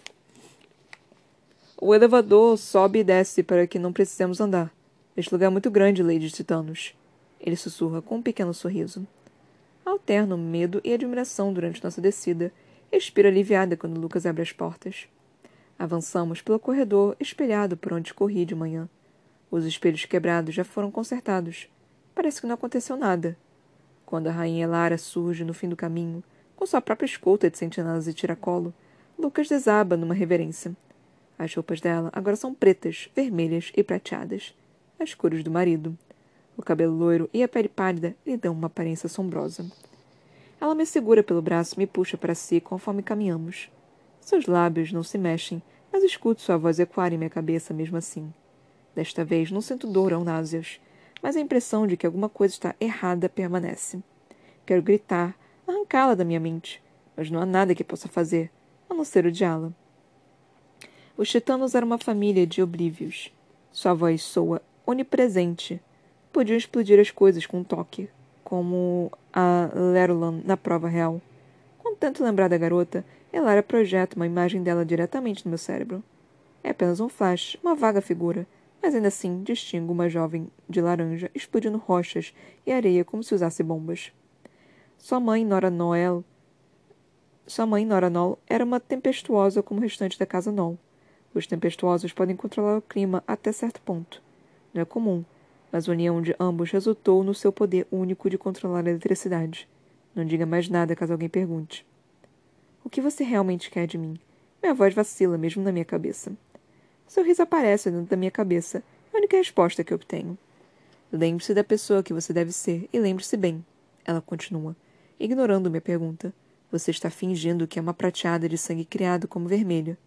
[SPEAKER 1] O elevador sobe e desce para que não precisemos andar. Este lugar é muito grande, Lady Titanos. Ele sussurra com um pequeno sorriso. Alterno medo e admiração durante nossa descida. Expiro aliviada quando Lucas abre as portas. Avançamos pelo corredor espelhado por onde corri de manhã. Os espelhos quebrados já foram consertados. Parece que não aconteceu nada. Quando a rainha Lara surge no fim do caminho, com sua própria escolta de sentinelas e tiracolo, Lucas desaba numa reverência. As roupas dela agora são pretas, vermelhas e prateadas, as cores do marido. O cabelo loiro e a pele pálida lhe dão uma aparência assombrosa. Ela me segura pelo braço e me puxa para si conforme caminhamos. Seus lábios não se mexem, mas escuto sua voz ecoar em minha cabeça mesmo assim. Desta vez não sinto dor ou náuseas, mas a impressão de que alguma coisa está errada permanece. Quero gritar, arrancá-la da minha mente, mas não há nada que possa fazer, a não ser odiá-la. Os titanos eram uma família de oblívios. Sua voz soa onipresente, podiam explodir as coisas com um toque, como a Lerulan na prova real. Tento lembrar da garota, Elara projeta uma imagem dela diretamente no meu cérebro. É apenas um flash, uma vaga figura, mas ainda assim distingo uma jovem de laranja explodindo rochas e areia como se usasse bombas. Sua mãe, Nora Noel, sua mãe, Nora Noel, era uma tempestuosa como o restante da casa Noel. Os tempestuosos podem controlar o clima até certo ponto. Não é comum, mas a união de ambos resultou no seu poder único de controlar a eletricidade. Não diga mais nada caso alguém pergunte. O que você realmente quer de mim? Minha voz vacila, mesmo na minha cabeça. Seu riso aparece dentro da minha cabeça. É a única resposta que obtenho. Lembre-se da pessoa que você deve ser e lembre-se bem. Ela continua, ignorando minha pergunta. Você está fingindo que é uma prateada de sangue criado como vermelho.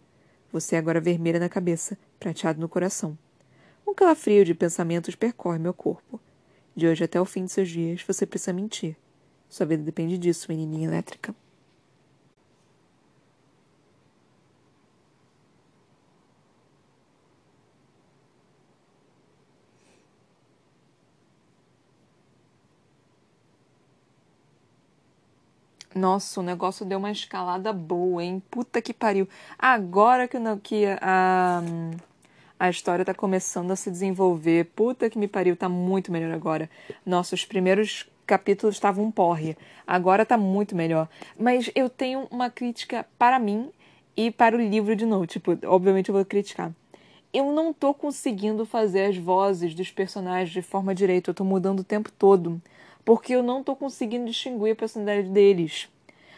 [SPEAKER 1] Você é agora vermelha na cabeça, prateado no coração. Um calafrio de pensamentos percorre meu corpo. De hoje até o fim de seus dias, você precisa mentir. Sua vida depende disso, menininha elétrica. Nossa, o negócio deu uma escalada boa, hein? Puta que pariu. Agora que, que a a história tá começando a se desenvolver. Puta que me pariu, tá muito melhor agora. Nossa, os primeiros capítulos estavam um porre. Agora tá muito melhor. Mas eu tenho uma crítica para mim e para o livro de novo. Tipo, obviamente eu vou criticar. Eu não tô conseguindo fazer as vozes dos personagens de forma direita. Eu tô mudando o tempo todo. Porque eu não tô conseguindo distinguir a personalidade deles.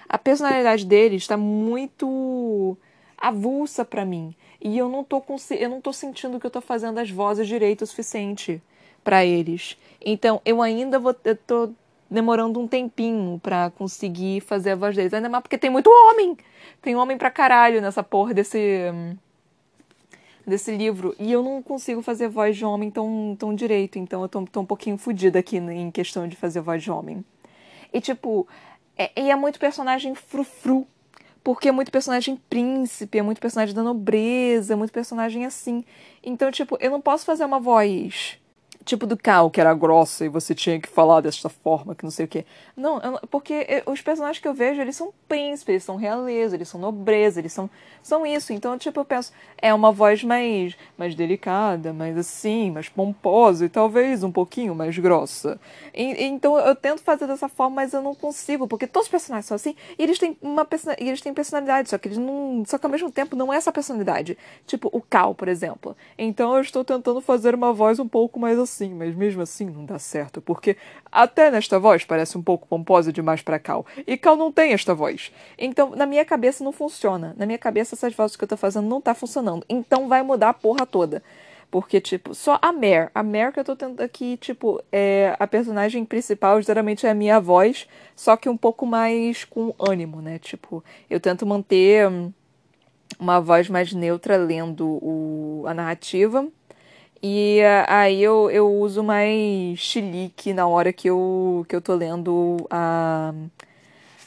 [SPEAKER 1] A personalidade deles está muito avulsa para mim. E eu não tô eu não tô sentindo que eu tô fazendo as vozes direito o suficiente para eles. Então, eu ainda vou eu tô demorando um tempinho para conseguir fazer a voz deles. Ainda mais porque tem muito homem. Tem homem pra caralho nessa porra desse desse livro. E eu não consigo fazer voz de homem tão, tão direito. Então eu tô, tô um pouquinho fodida aqui em questão de fazer voz de homem. E tipo, é, e é muito personagem frufru porque é muito personagem príncipe, é muito personagem da nobreza, é muito personagem assim. Então, tipo, eu não posso fazer uma voz tipo do Cal, que era grossa e você tinha que falar desta forma, que não sei o quê. Não, porque os personagens que eu vejo, eles são príncipes, eles são realeza, eles são nobreza, eles são, são isso. Então, tipo, eu penso, é uma voz mais, mais delicada, mais assim, mais pomposa e talvez um pouquinho mais grossa. E, então, eu tento fazer dessa forma, mas eu não consigo, porque todos os personagens são assim e eles têm uma eles têm personalidade, só que eles não, só que ao mesmo tempo não é essa personalidade. Tipo, o Cal, por exemplo. Então, eu estou tentando fazer uma voz um pouco mais assim assim, mas mesmo assim não dá certo, porque até nesta voz parece um pouco pomposa demais para Cal, e Cal não tem esta voz. Então, na minha cabeça não funciona. Na minha cabeça essas vozes que eu tô fazendo não tá funcionando. Então vai mudar a porra toda. Porque, tipo, só a Mare. A Mare que eu tô tendo aqui, tipo, é a personagem principal geralmente é a minha voz, só que um pouco mais com ânimo, né? Tipo, eu tento manter uma voz mais neutra lendo o, a narrativa e uh, aí eu, eu uso mais chilique na hora que eu, que eu tô lendo a,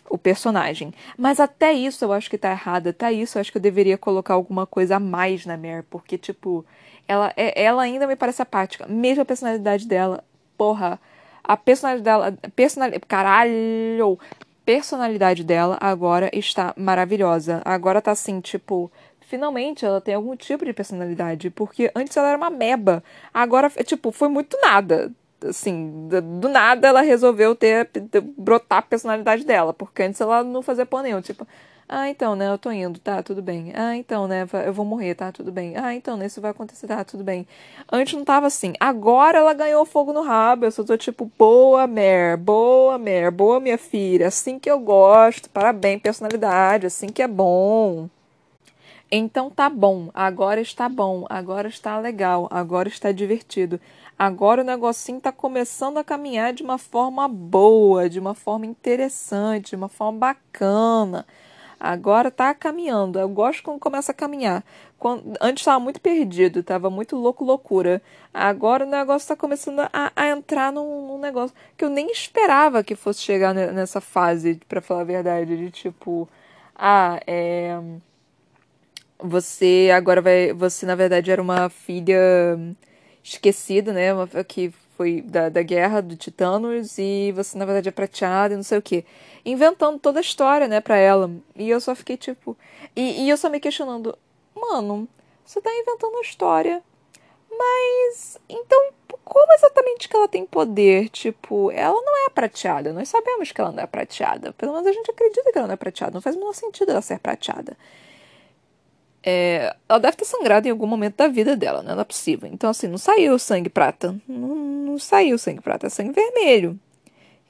[SPEAKER 1] o personagem. Mas até isso eu acho que tá errado. Até isso eu acho que eu deveria colocar alguma coisa a mais na Mare. Porque, tipo, ela, é, ela ainda me parece apática. Mesmo a personalidade dela. Porra. A personalidade dela. Personalidade. Caralho! Personalidade dela agora está maravilhosa. Agora tá assim, tipo. Finalmente ela tem algum tipo de personalidade. Porque antes ela era uma meba. Agora, tipo, foi muito nada assim, do nada ela resolveu ter, brotar a personalidade dela, porque antes ela não fazia pão nenhum, tipo, ah, então, né, eu tô indo, tá, tudo bem. Ah, então, né, eu vou morrer, tá, tudo bem. Ah, então, né, isso vai acontecer, tá, tudo bem. Antes não tava assim. Agora ela ganhou fogo no rabo, eu só tô tipo, boa, Mer, boa, Mer, boa, minha filha, assim que eu gosto, parabéns, personalidade, assim que é bom. Então tá bom, agora está bom, agora está legal, agora está divertido. Agora o negocinho está começando a caminhar de uma forma boa, de uma forma interessante, de uma forma bacana. Agora está caminhando. Eu gosto quando começa a caminhar. Quando, antes estava muito perdido, estava muito louco, loucura. Agora o negócio está começando a, a entrar num, num, negócio que eu nem esperava que fosse chegar nessa fase, para falar a verdade, de tipo, ah, é. Você agora vai. Você na verdade era uma filha esquecida, né? Que foi da, da guerra do Titanos e você na verdade é prateada e não sei o que. Inventando toda a história, né, pra ela. E eu só fiquei tipo. E, e eu só me questionando, mano, você tá inventando a história. Mas. Então, como exatamente que ela tem poder? Tipo, ela não é prateada. Nós sabemos que ela não é prateada. Pelo menos a gente acredita que ela não é prateada. Não faz o menor sentido ela ser prateada. É, ela deve ter sangrado em algum momento da vida dela, né? Não é possível. Então, assim, não saiu sangue prata. Não, não saiu sangue prata, é sangue vermelho.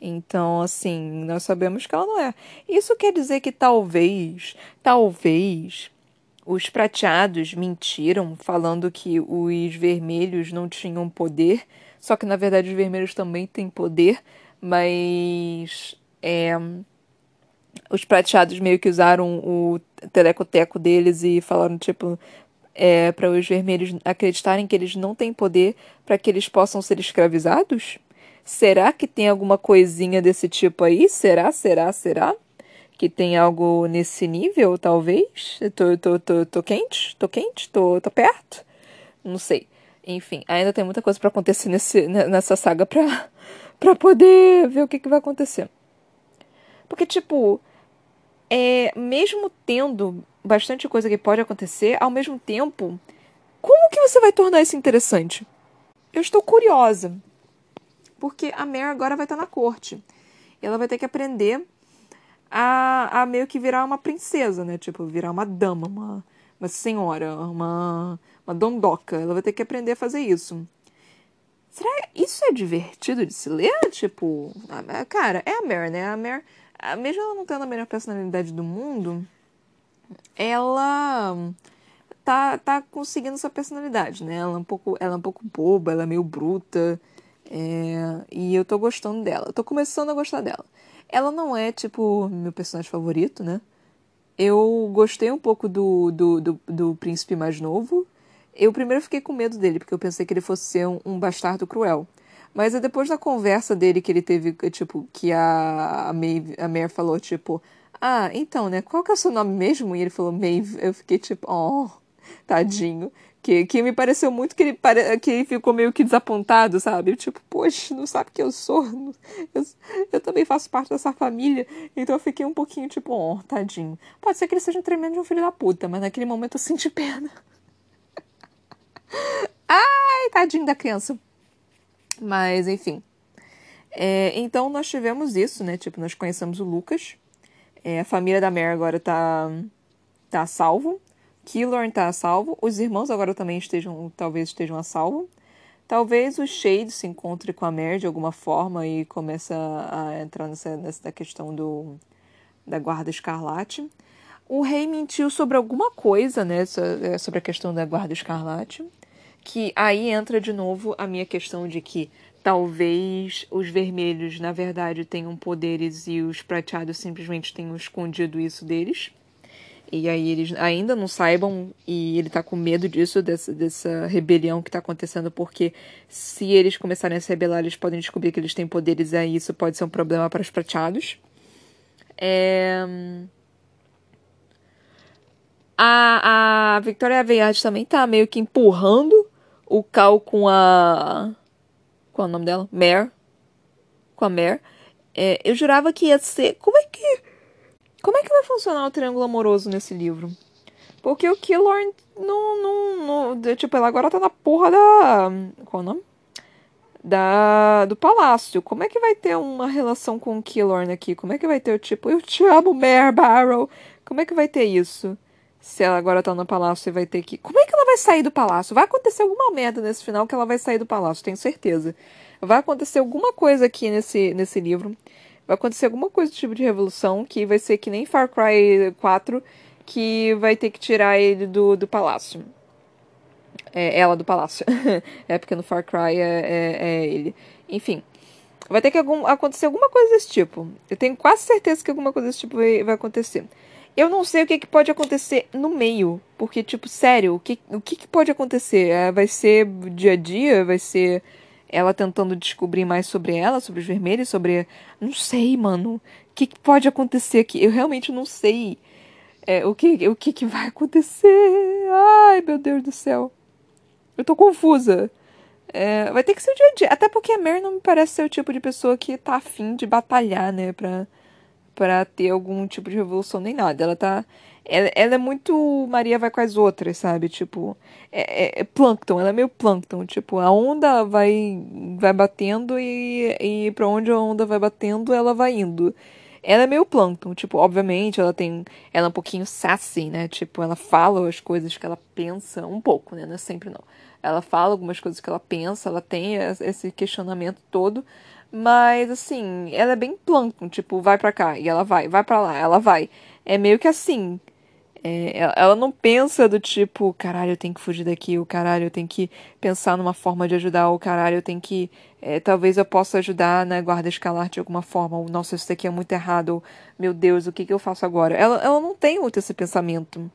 [SPEAKER 1] Então, assim, nós sabemos que ela não é. Isso quer dizer que talvez, talvez, os prateados mentiram falando que os vermelhos não tinham poder. Só que, na verdade, os vermelhos também têm poder, mas. É, os prateados meio que usaram o telecoteco deles e falaram, tipo, é, para os vermelhos acreditarem que eles não têm poder para que eles possam ser escravizados? Será que tem alguma coisinha desse tipo aí? Será, será, será? Que tem algo nesse nível, talvez? Tô, tô, tô, tô quente? Tô quente? Tô, tô perto? Não sei. Enfim, ainda tem muita coisa para acontecer nesse, nessa saga pra, *laughs* pra poder ver o que, que vai acontecer. Porque, tipo, é, mesmo tendo bastante coisa que pode acontecer, ao mesmo tempo, como que você vai tornar isso interessante? Eu estou curiosa. Porque a Mare agora vai estar na corte. Ela vai ter que aprender a, a meio que virar uma princesa, né? Tipo, virar uma dama, uma, uma senhora, uma, uma dondoca. Ela vai ter que aprender a fazer isso. Será que isso é divertido de se ler? Tipo, cara, é a Mare, né? A Mare mesmo ela não tendo a melhor personalidade do mundo, ela tá, tá conseguindo essa personalidade, né? Ela é um pouco, ela é um pouco boba, ela é meio bruta. É, e eu tô gostando dela. Tô começando a gostar dela. Ela não é, tipo, meu personagem favorito, né? Eu gostei um pouco do, do, do, do príncipe mais novo. Eu primeiro fiquei com medo dele, porque eu pensei que ele fosse ser um, um bastardo cruel. Mas é depois da conversa dele que ele teve, tipo, que a, a, Maeve, a Mare falou, tipo, ah, então, né, qual que é o seu nome mesmo? E ele falou Maeve. Eu fiquei tipo, oh, tadinho. Que, que me pareceu muito que ele, pare... que ele ficou meio que desapontado, sabe? Tipo, poxa, não sabe que eu sou? Eu, eu também faço parte dessa família. Então eu fiquei um pouquinho tipo, oh, tadinho. Pode ser que ele seja um tremendo um filho da puta, mas naquele momento eu senti pena. *laughs* Ai, tadinho da criança. Mas, enfim. É, então, nós tivemos isso, né? Tipo, nós conhecemos o Lucas. É, a família da Mare agora tá, tá a salvo. Killorn tá a salvo. Os irmãos agora também estejam, talvez estejam a salvo. Talvez o Shade se encontre com a Mare de alguma forma e comece a entrar nessa, nessa questão do, da Guarda Escarlate. O rei mentiu sobre alguma coisa, né? É, sobre a questão da Guarda Escarlate que aí entra de novo a minha questão de que talvez os vermelhos, na verdade, tenham poderes e os prateados simplesmente tenham escondido isso deles. E aí eles ainda não saibam, e ele tá com medo disso, dessa, dessa rebelião que tá acontecendo, porque se eles começarem a se rebelar, eles podem descobrir que eles têm poderes, e aí isso pode ser um problema para os prateados. É... A, a Victoria Aveyard também tá meio que empurrando o Cal com a. Qual é o nome dela? Mare. Com a Mare. É, eu jurava que ia ser. Como é que. Como é que vai funcionar o triângulo amoroso nesse livro? Porque o Killorn não, não, não. Tipo, ela agora tá na porra da. Qual é o nome? Da, do palácio. Como é que vai ter uma relação com o Killorn aqui? Como é que vai ter, tipo, eu te amo, Mare Barrow? Como é que vai ter isso? Se ela agora tá no palácio e vai ter que. Como é que ela vai sair do palácio? Vai acontecer alguma merda nesse final que ela vai sair do palácio, tenho certeza. Vai acontecer alguma coisa aqui nesse, nesse livro. Vai acontecer alguma coisa do tipo de revolução que vai ser que nem Far Cry 4, que vai ter que tirar ele do, do palácio. É, ela do palácio. *laughs* é porque no Far Cry é, é, é ele. Enfim. Vai ter que algum, acontecer alguma coisa desse tipo. Eu tenho quase certeza que alguma coisa desse tipo vai, vai acontecer. Eu não sei o que, que pode acontecer no meio. Porque, tipo, sério, o que, o que, que pode acontecer? É, vai ser dia a dia? Vai ser ela tentando descobrir mais sobre ela, sobre os vermelhos, sobre. Não sei, mano. O que, que pode acontecer aqui? Eu realmente não sei. É, o que, o que, que vai acontecer? Ai, meu Deus do céu. Eu tô confusa. É, vai ter que ser o dia a dia. Até porque a Mary não me parece ser o tipo de pessoa que tá afim de batalhar, né? Pra para ter algum tipo de revolução nem nada. Ela tá. Ela, ela, é muito Maria vai com as outras, sabe? Tipo, é, é, é plâncton, ela é meio plâncton. Tipo, a onda vai, vai batendo e, e pra onde a onda vai batendo, ela vai indo. Ela é meio plâncton, tipo, obviamente ela tem. Ela é um pouquinho sassy, né? Tipo, ela fala as coisas que ela pensa, um pouco, né? Não é sempre não. Ela fala algumas coisas que ela pensa, ela tem esse questionamento todo, mas, assim, ela é bem plâncton, tipo, vai pra cá e ela vai, vai pra lá, ela vai. É meio que assim. É, ela não pensa do tipo, caralho, eu tenho que fugir daqui, o caralho, eu tenho que pensar numa forma de ajudar, o caralho, eu tenho que. É, talvez eu possa ajudar na guarda escalar de alguma forma, ou nossa, isso daqui é muito errado, ou meu Deus, o que, que eu faço agora? Ela, ela não tem muito esse pensamento.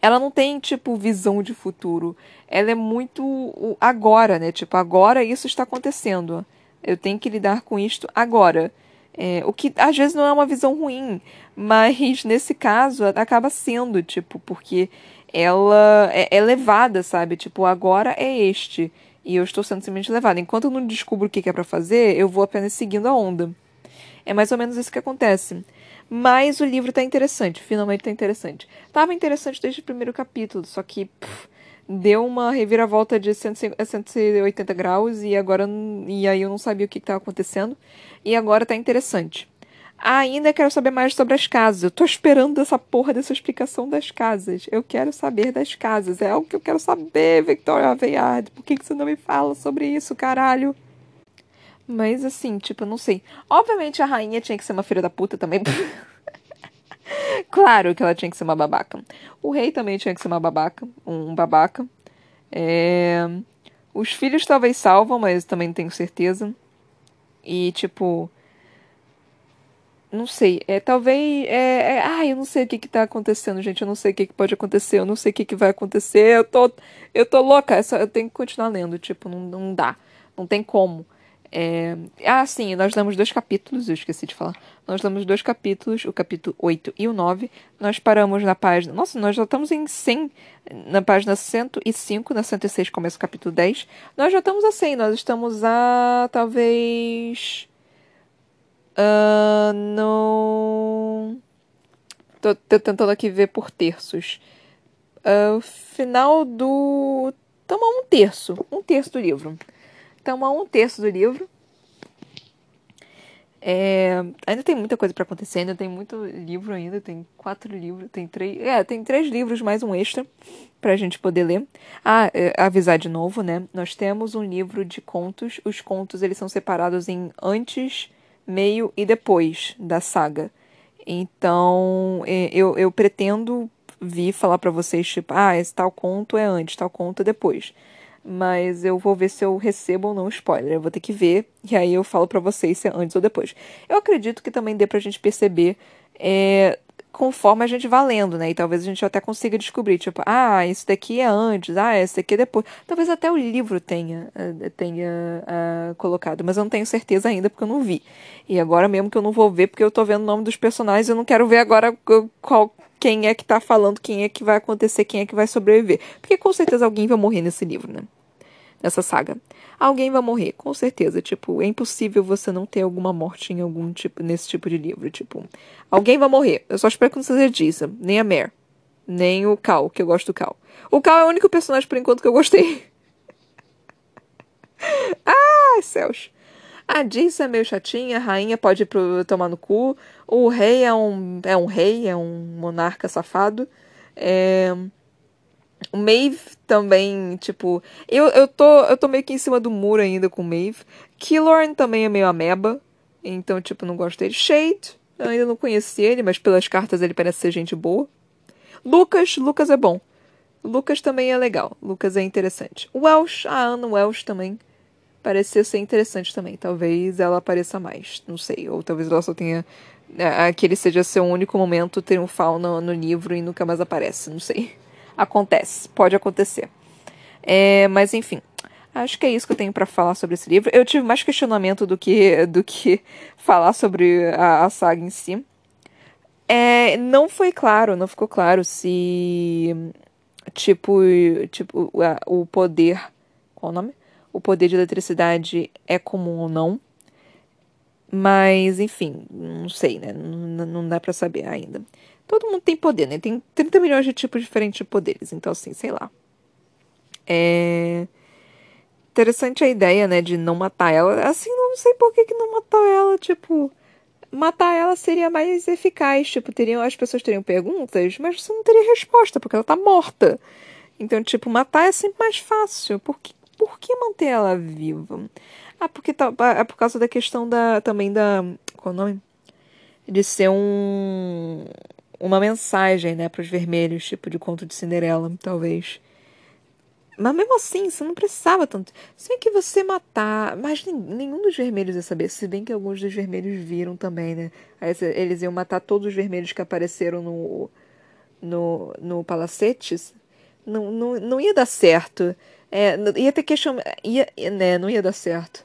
[SPEAKER 1] Ela não tem, tipo, visão de futuro. Ela é muito agora, né? Tipo, agora isso está acontecendo. Eu tenho que lidar com isto agora. É, o que às vezes não é uma visão ruim, mas nesse caso acaba sendo, tipo, porque ela é, é levada, sabe? Tipo, agora é este. E eu estou sendo simplesmente levada. Enquanto eu não descubro o que é para fazer, eu vou apenas seguindo a onda. É mais ou menos isso que acontece. Mas o livro tá interessante, finalmente tá interessante. Tava interessante desde o primeiro capítulo, só que pff, deu uma reviravolta de 180 graus e agora e aí eu não sabia o que estava acontecendo e agora tá interessante. ainda quero saber mais sobre as casas. Eu tô esperando essa porra dessa explicação das casas. Eu quero saber das casas. É algo que eu quero saber, Victoria Aveyard. Por que, que você não me fala sobre isso, caralho? Mas assim, tipo, eu não sei. Obviamente a rainha tinha que ser uma filha da puta também. *laughs* *laughs* claro que ela tinha que ser uma babaca. O rei também tinha que ser uma babaca, um babaca. É... Os filhos talvez salvam, mas também não tenho certeza. E, tipo. Não sei. É, talvez. É, é... Ai, eu não sei o que, que tá acontecendo, gente. Eu não sei o que, que pode acontecer. Eu não sei o que, que vai acontecer. Eu tô. Eu tô louca. Essa... Eu tenho que continuar lendo. Tipo, não, não dá. Não tem como. É... Ah, sim, nós damos dois capítulos, eu esqueci de falar. Nós damos dois capítulos, o capítulo 8 e o 9. Nós paramos na página. Nossa, nós já estamos em 100, na página 105, na 106 começa o capítulo 10. Nós já estamos a 100, nós estamos a. talvez. Uh, no. Tô, tô, tentando aqui ver por terços. Uh, final do. Estamos a um terço. Um terço do livro. Estamos a um terço do livro. É, ainda tem muita coisa para acontecer, ainda tem muito livro ainda, tem quatro livros, tem três, é, tem três livros mais um extra para a gente poder ler. Ah, é, avisar de novo, né? Nós temos um livro de contos. Os contos eles são separados em antes, meio e depois da saga. Então, é, eu, eu pretendo vir falar para vocês tipo, ah, esse tal conto é antes, tal conto é depois mas eu vou ver se eu recebo ou não spoiler. Eu vou ter que ver e aí eu falo para vocês se é antes ou depois. Eu acredito que também dê pra gente perceber é, conforme a gente vai lendo, né? E talvez a gente até consiga descobrir, tipo, ah, isso daqui é antes, ah, esse daqui é depois. Talvez até o livro tenha, eh, tenha uh, colocado, mas eu não tenho certeza ainda porque eu não vi. E agora mesmo que eu não vou ver porque eu tô vendo o nome dos personagens, eu não quero ver agora qual, quem é que tá falando, quem é que vai acontecer, quem é que vai sobreviver. Porque com certeza alguém vai morrer nesse livro, né? Nessa saga alguém vai morrer, com certeza. Tipo, é impossível você não ter alguma morte em algum tipo, nesse tipo de livro. Tipo, alguém vai morrer. Eu só espero que não seja Jason, nem a Mare, nem o Cal, que eu gosto do Cal. O Cal é o único personagem por enquanto que eu gostei. *laughs* ah, céus. A Jason é meio chatinha, a rainha pode pro, tomar no cu. O rei é um, é um rei, é um monarca safado. É... O Maeve também, tipo. Eu, eu, tô, eu tô meio que em cima do muro ainda com o Maeve. Killorn também é meio ameba. Então, tipo, não gosto dele. Shade, eu ainda não conheci ele, mas pelas cartas ele parece ser gente boa. Lucas, Lucas é bom. Lucas também é legal. Lucas é interessante. Welsh, a Anna Welsh também. Parece ser interessante também. Talvez ela apareça mais. Não sei. Ou talvez ela só tenha. É, aquele seja seu único momento triunfal no, no livro e nunca mais aparece. Não sei acontece, pode acontecer. É, mas enfim, acho que é isso que eu tenho para falar sobre esse livro. Eu tive mais questionamento do que do que *laughs* falar sobre a, a saga em si. É, não foi claro, não ficou claro se tipo tipo o poder, qual o nome? O poder de eletricidade é comum ou não. Mas, enfim, não sei, né? Não, não dá para saber ainda. Todo mundo tem poder, né? Tem 30 milhões de tipos diferentes de poderes. Então, assim, sei lá. É. Interessante a ideia, né, de não matar ela. Assim, não sei por que, que não matou ela. Tipo, matar ela seria mais eficaz. Tipo, teriam, as pessoas teriam perguntas, mas você não teria resposta, porque ela tá morta. Então, tipo, matar é sempre mais fácil. Por que, por que manter ela viva? Ah, porque tá, é por causa da questão da. também da. Qual é o nome? De ser um uma mensagem, né, para os vermelhos, tipo de conto de Cinderela, talvez. Mas mesmo assim, você não precisava tanto. Se bem que você matar. Mas nenhum dos vermelhos ia saber. Se bem que alguns dos vermelhos viram também, né? Eles iam matar todos os vermelhos que apareceram no. no, no Palacetes. Não, não, não ia dar certo. É, ia ter que chamar. Ia, né, não ia dar certo.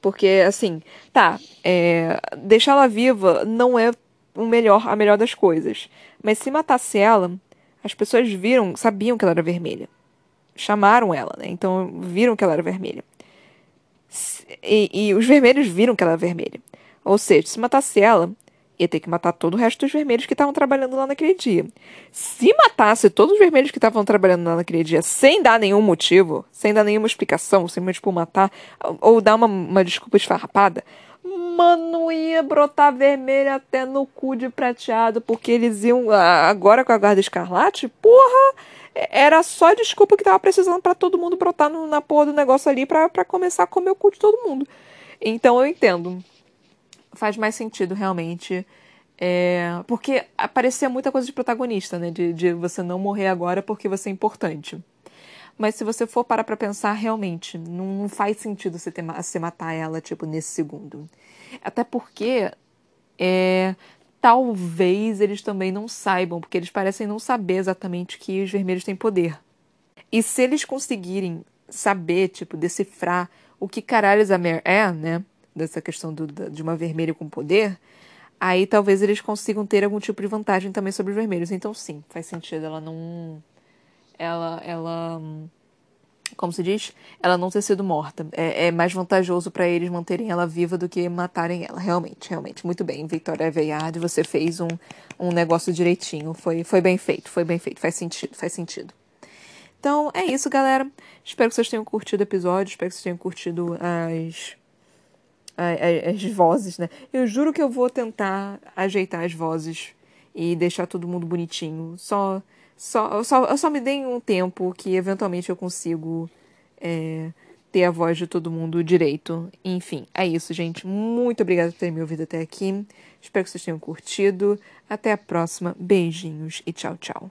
[SPEAKER 1] Porque, assim, tá. É, Deixá-la viva não é o melhor, a melhor das coisas. Mas se matasse ela, as pessoas viram, sabiam que ela era vermelha. Chamaram ela, né? Então viram que ela era vermelha. E, e os vermelhos viram que ela era vermelha. Ou seja, se matasse ela, ia ter que matar todo o resto dos vermelhos que estavam trabalhando lá naquele dia. Se matasse todos os vermelhos que estavam trabalhando lá naquele dia sem dar nenhum motivo, sem dar nenhuma explicação, simplesmente por matar, ou dar uma, uma desculpa esfarrapada, Mano, ia brotar vermelho até no cu de prateado, porque eles iam. Agora com a guarda escarlate, porra! Era só desculpa que tava precisando para todo mundo brotar no, na porra do negócio ali para começar a comer o cu de todo mundo. Então eu entendo. Faz mais sentido, realmente. É, porque aparecia muita coisa de protagonista, né? De, de você não morrer agora porque você é importante. Mas se você for parar pra pensar, realmente, não faz sentido você, ter, você matar ela, tipo, nesse segundo. Até porque, é, talvez eles também não saibam, porque eles parecem não saber exatamente que os vermelhos têm poder. E se eles conseguirem saber, tipo, decifrar o que caralhos a Mare é, né? Dessa questão do, de uma vermelha com poder, aí talvez eles consigam ter algum tipo de vantagem também sobre os vermelhos. Então, sim, faz sentido ela não ela, ela, como se diz, ela não ter sido morta. É, é mais vantajoso para eles manterem ela viva do que matarem ela. Realmente, realmente. Muito bem, Victoria Veiard, você fez um, um negócio direitinho. Foi, foi bem feito, foi bem feito. Faz sentido, faz sentido. Então, é isso, galera. Espero que vocês tenham curtido o episódio. Espero que vocês tenham curtido as, as, as vozes, né? Eu juro que eu vou tentar ajeitar as vozes e deixar todo mundo bonitinho. Só só, só, só me deem um tempo que eventualmente eu consigo é, ter a voz de todo mundo direito. Enfim, é isso, gente. Muito obrigada por terem me ouvido até aqui. Espero que vocês tenham curtido. Até a próxima. Beijinhos e tchau, tchau.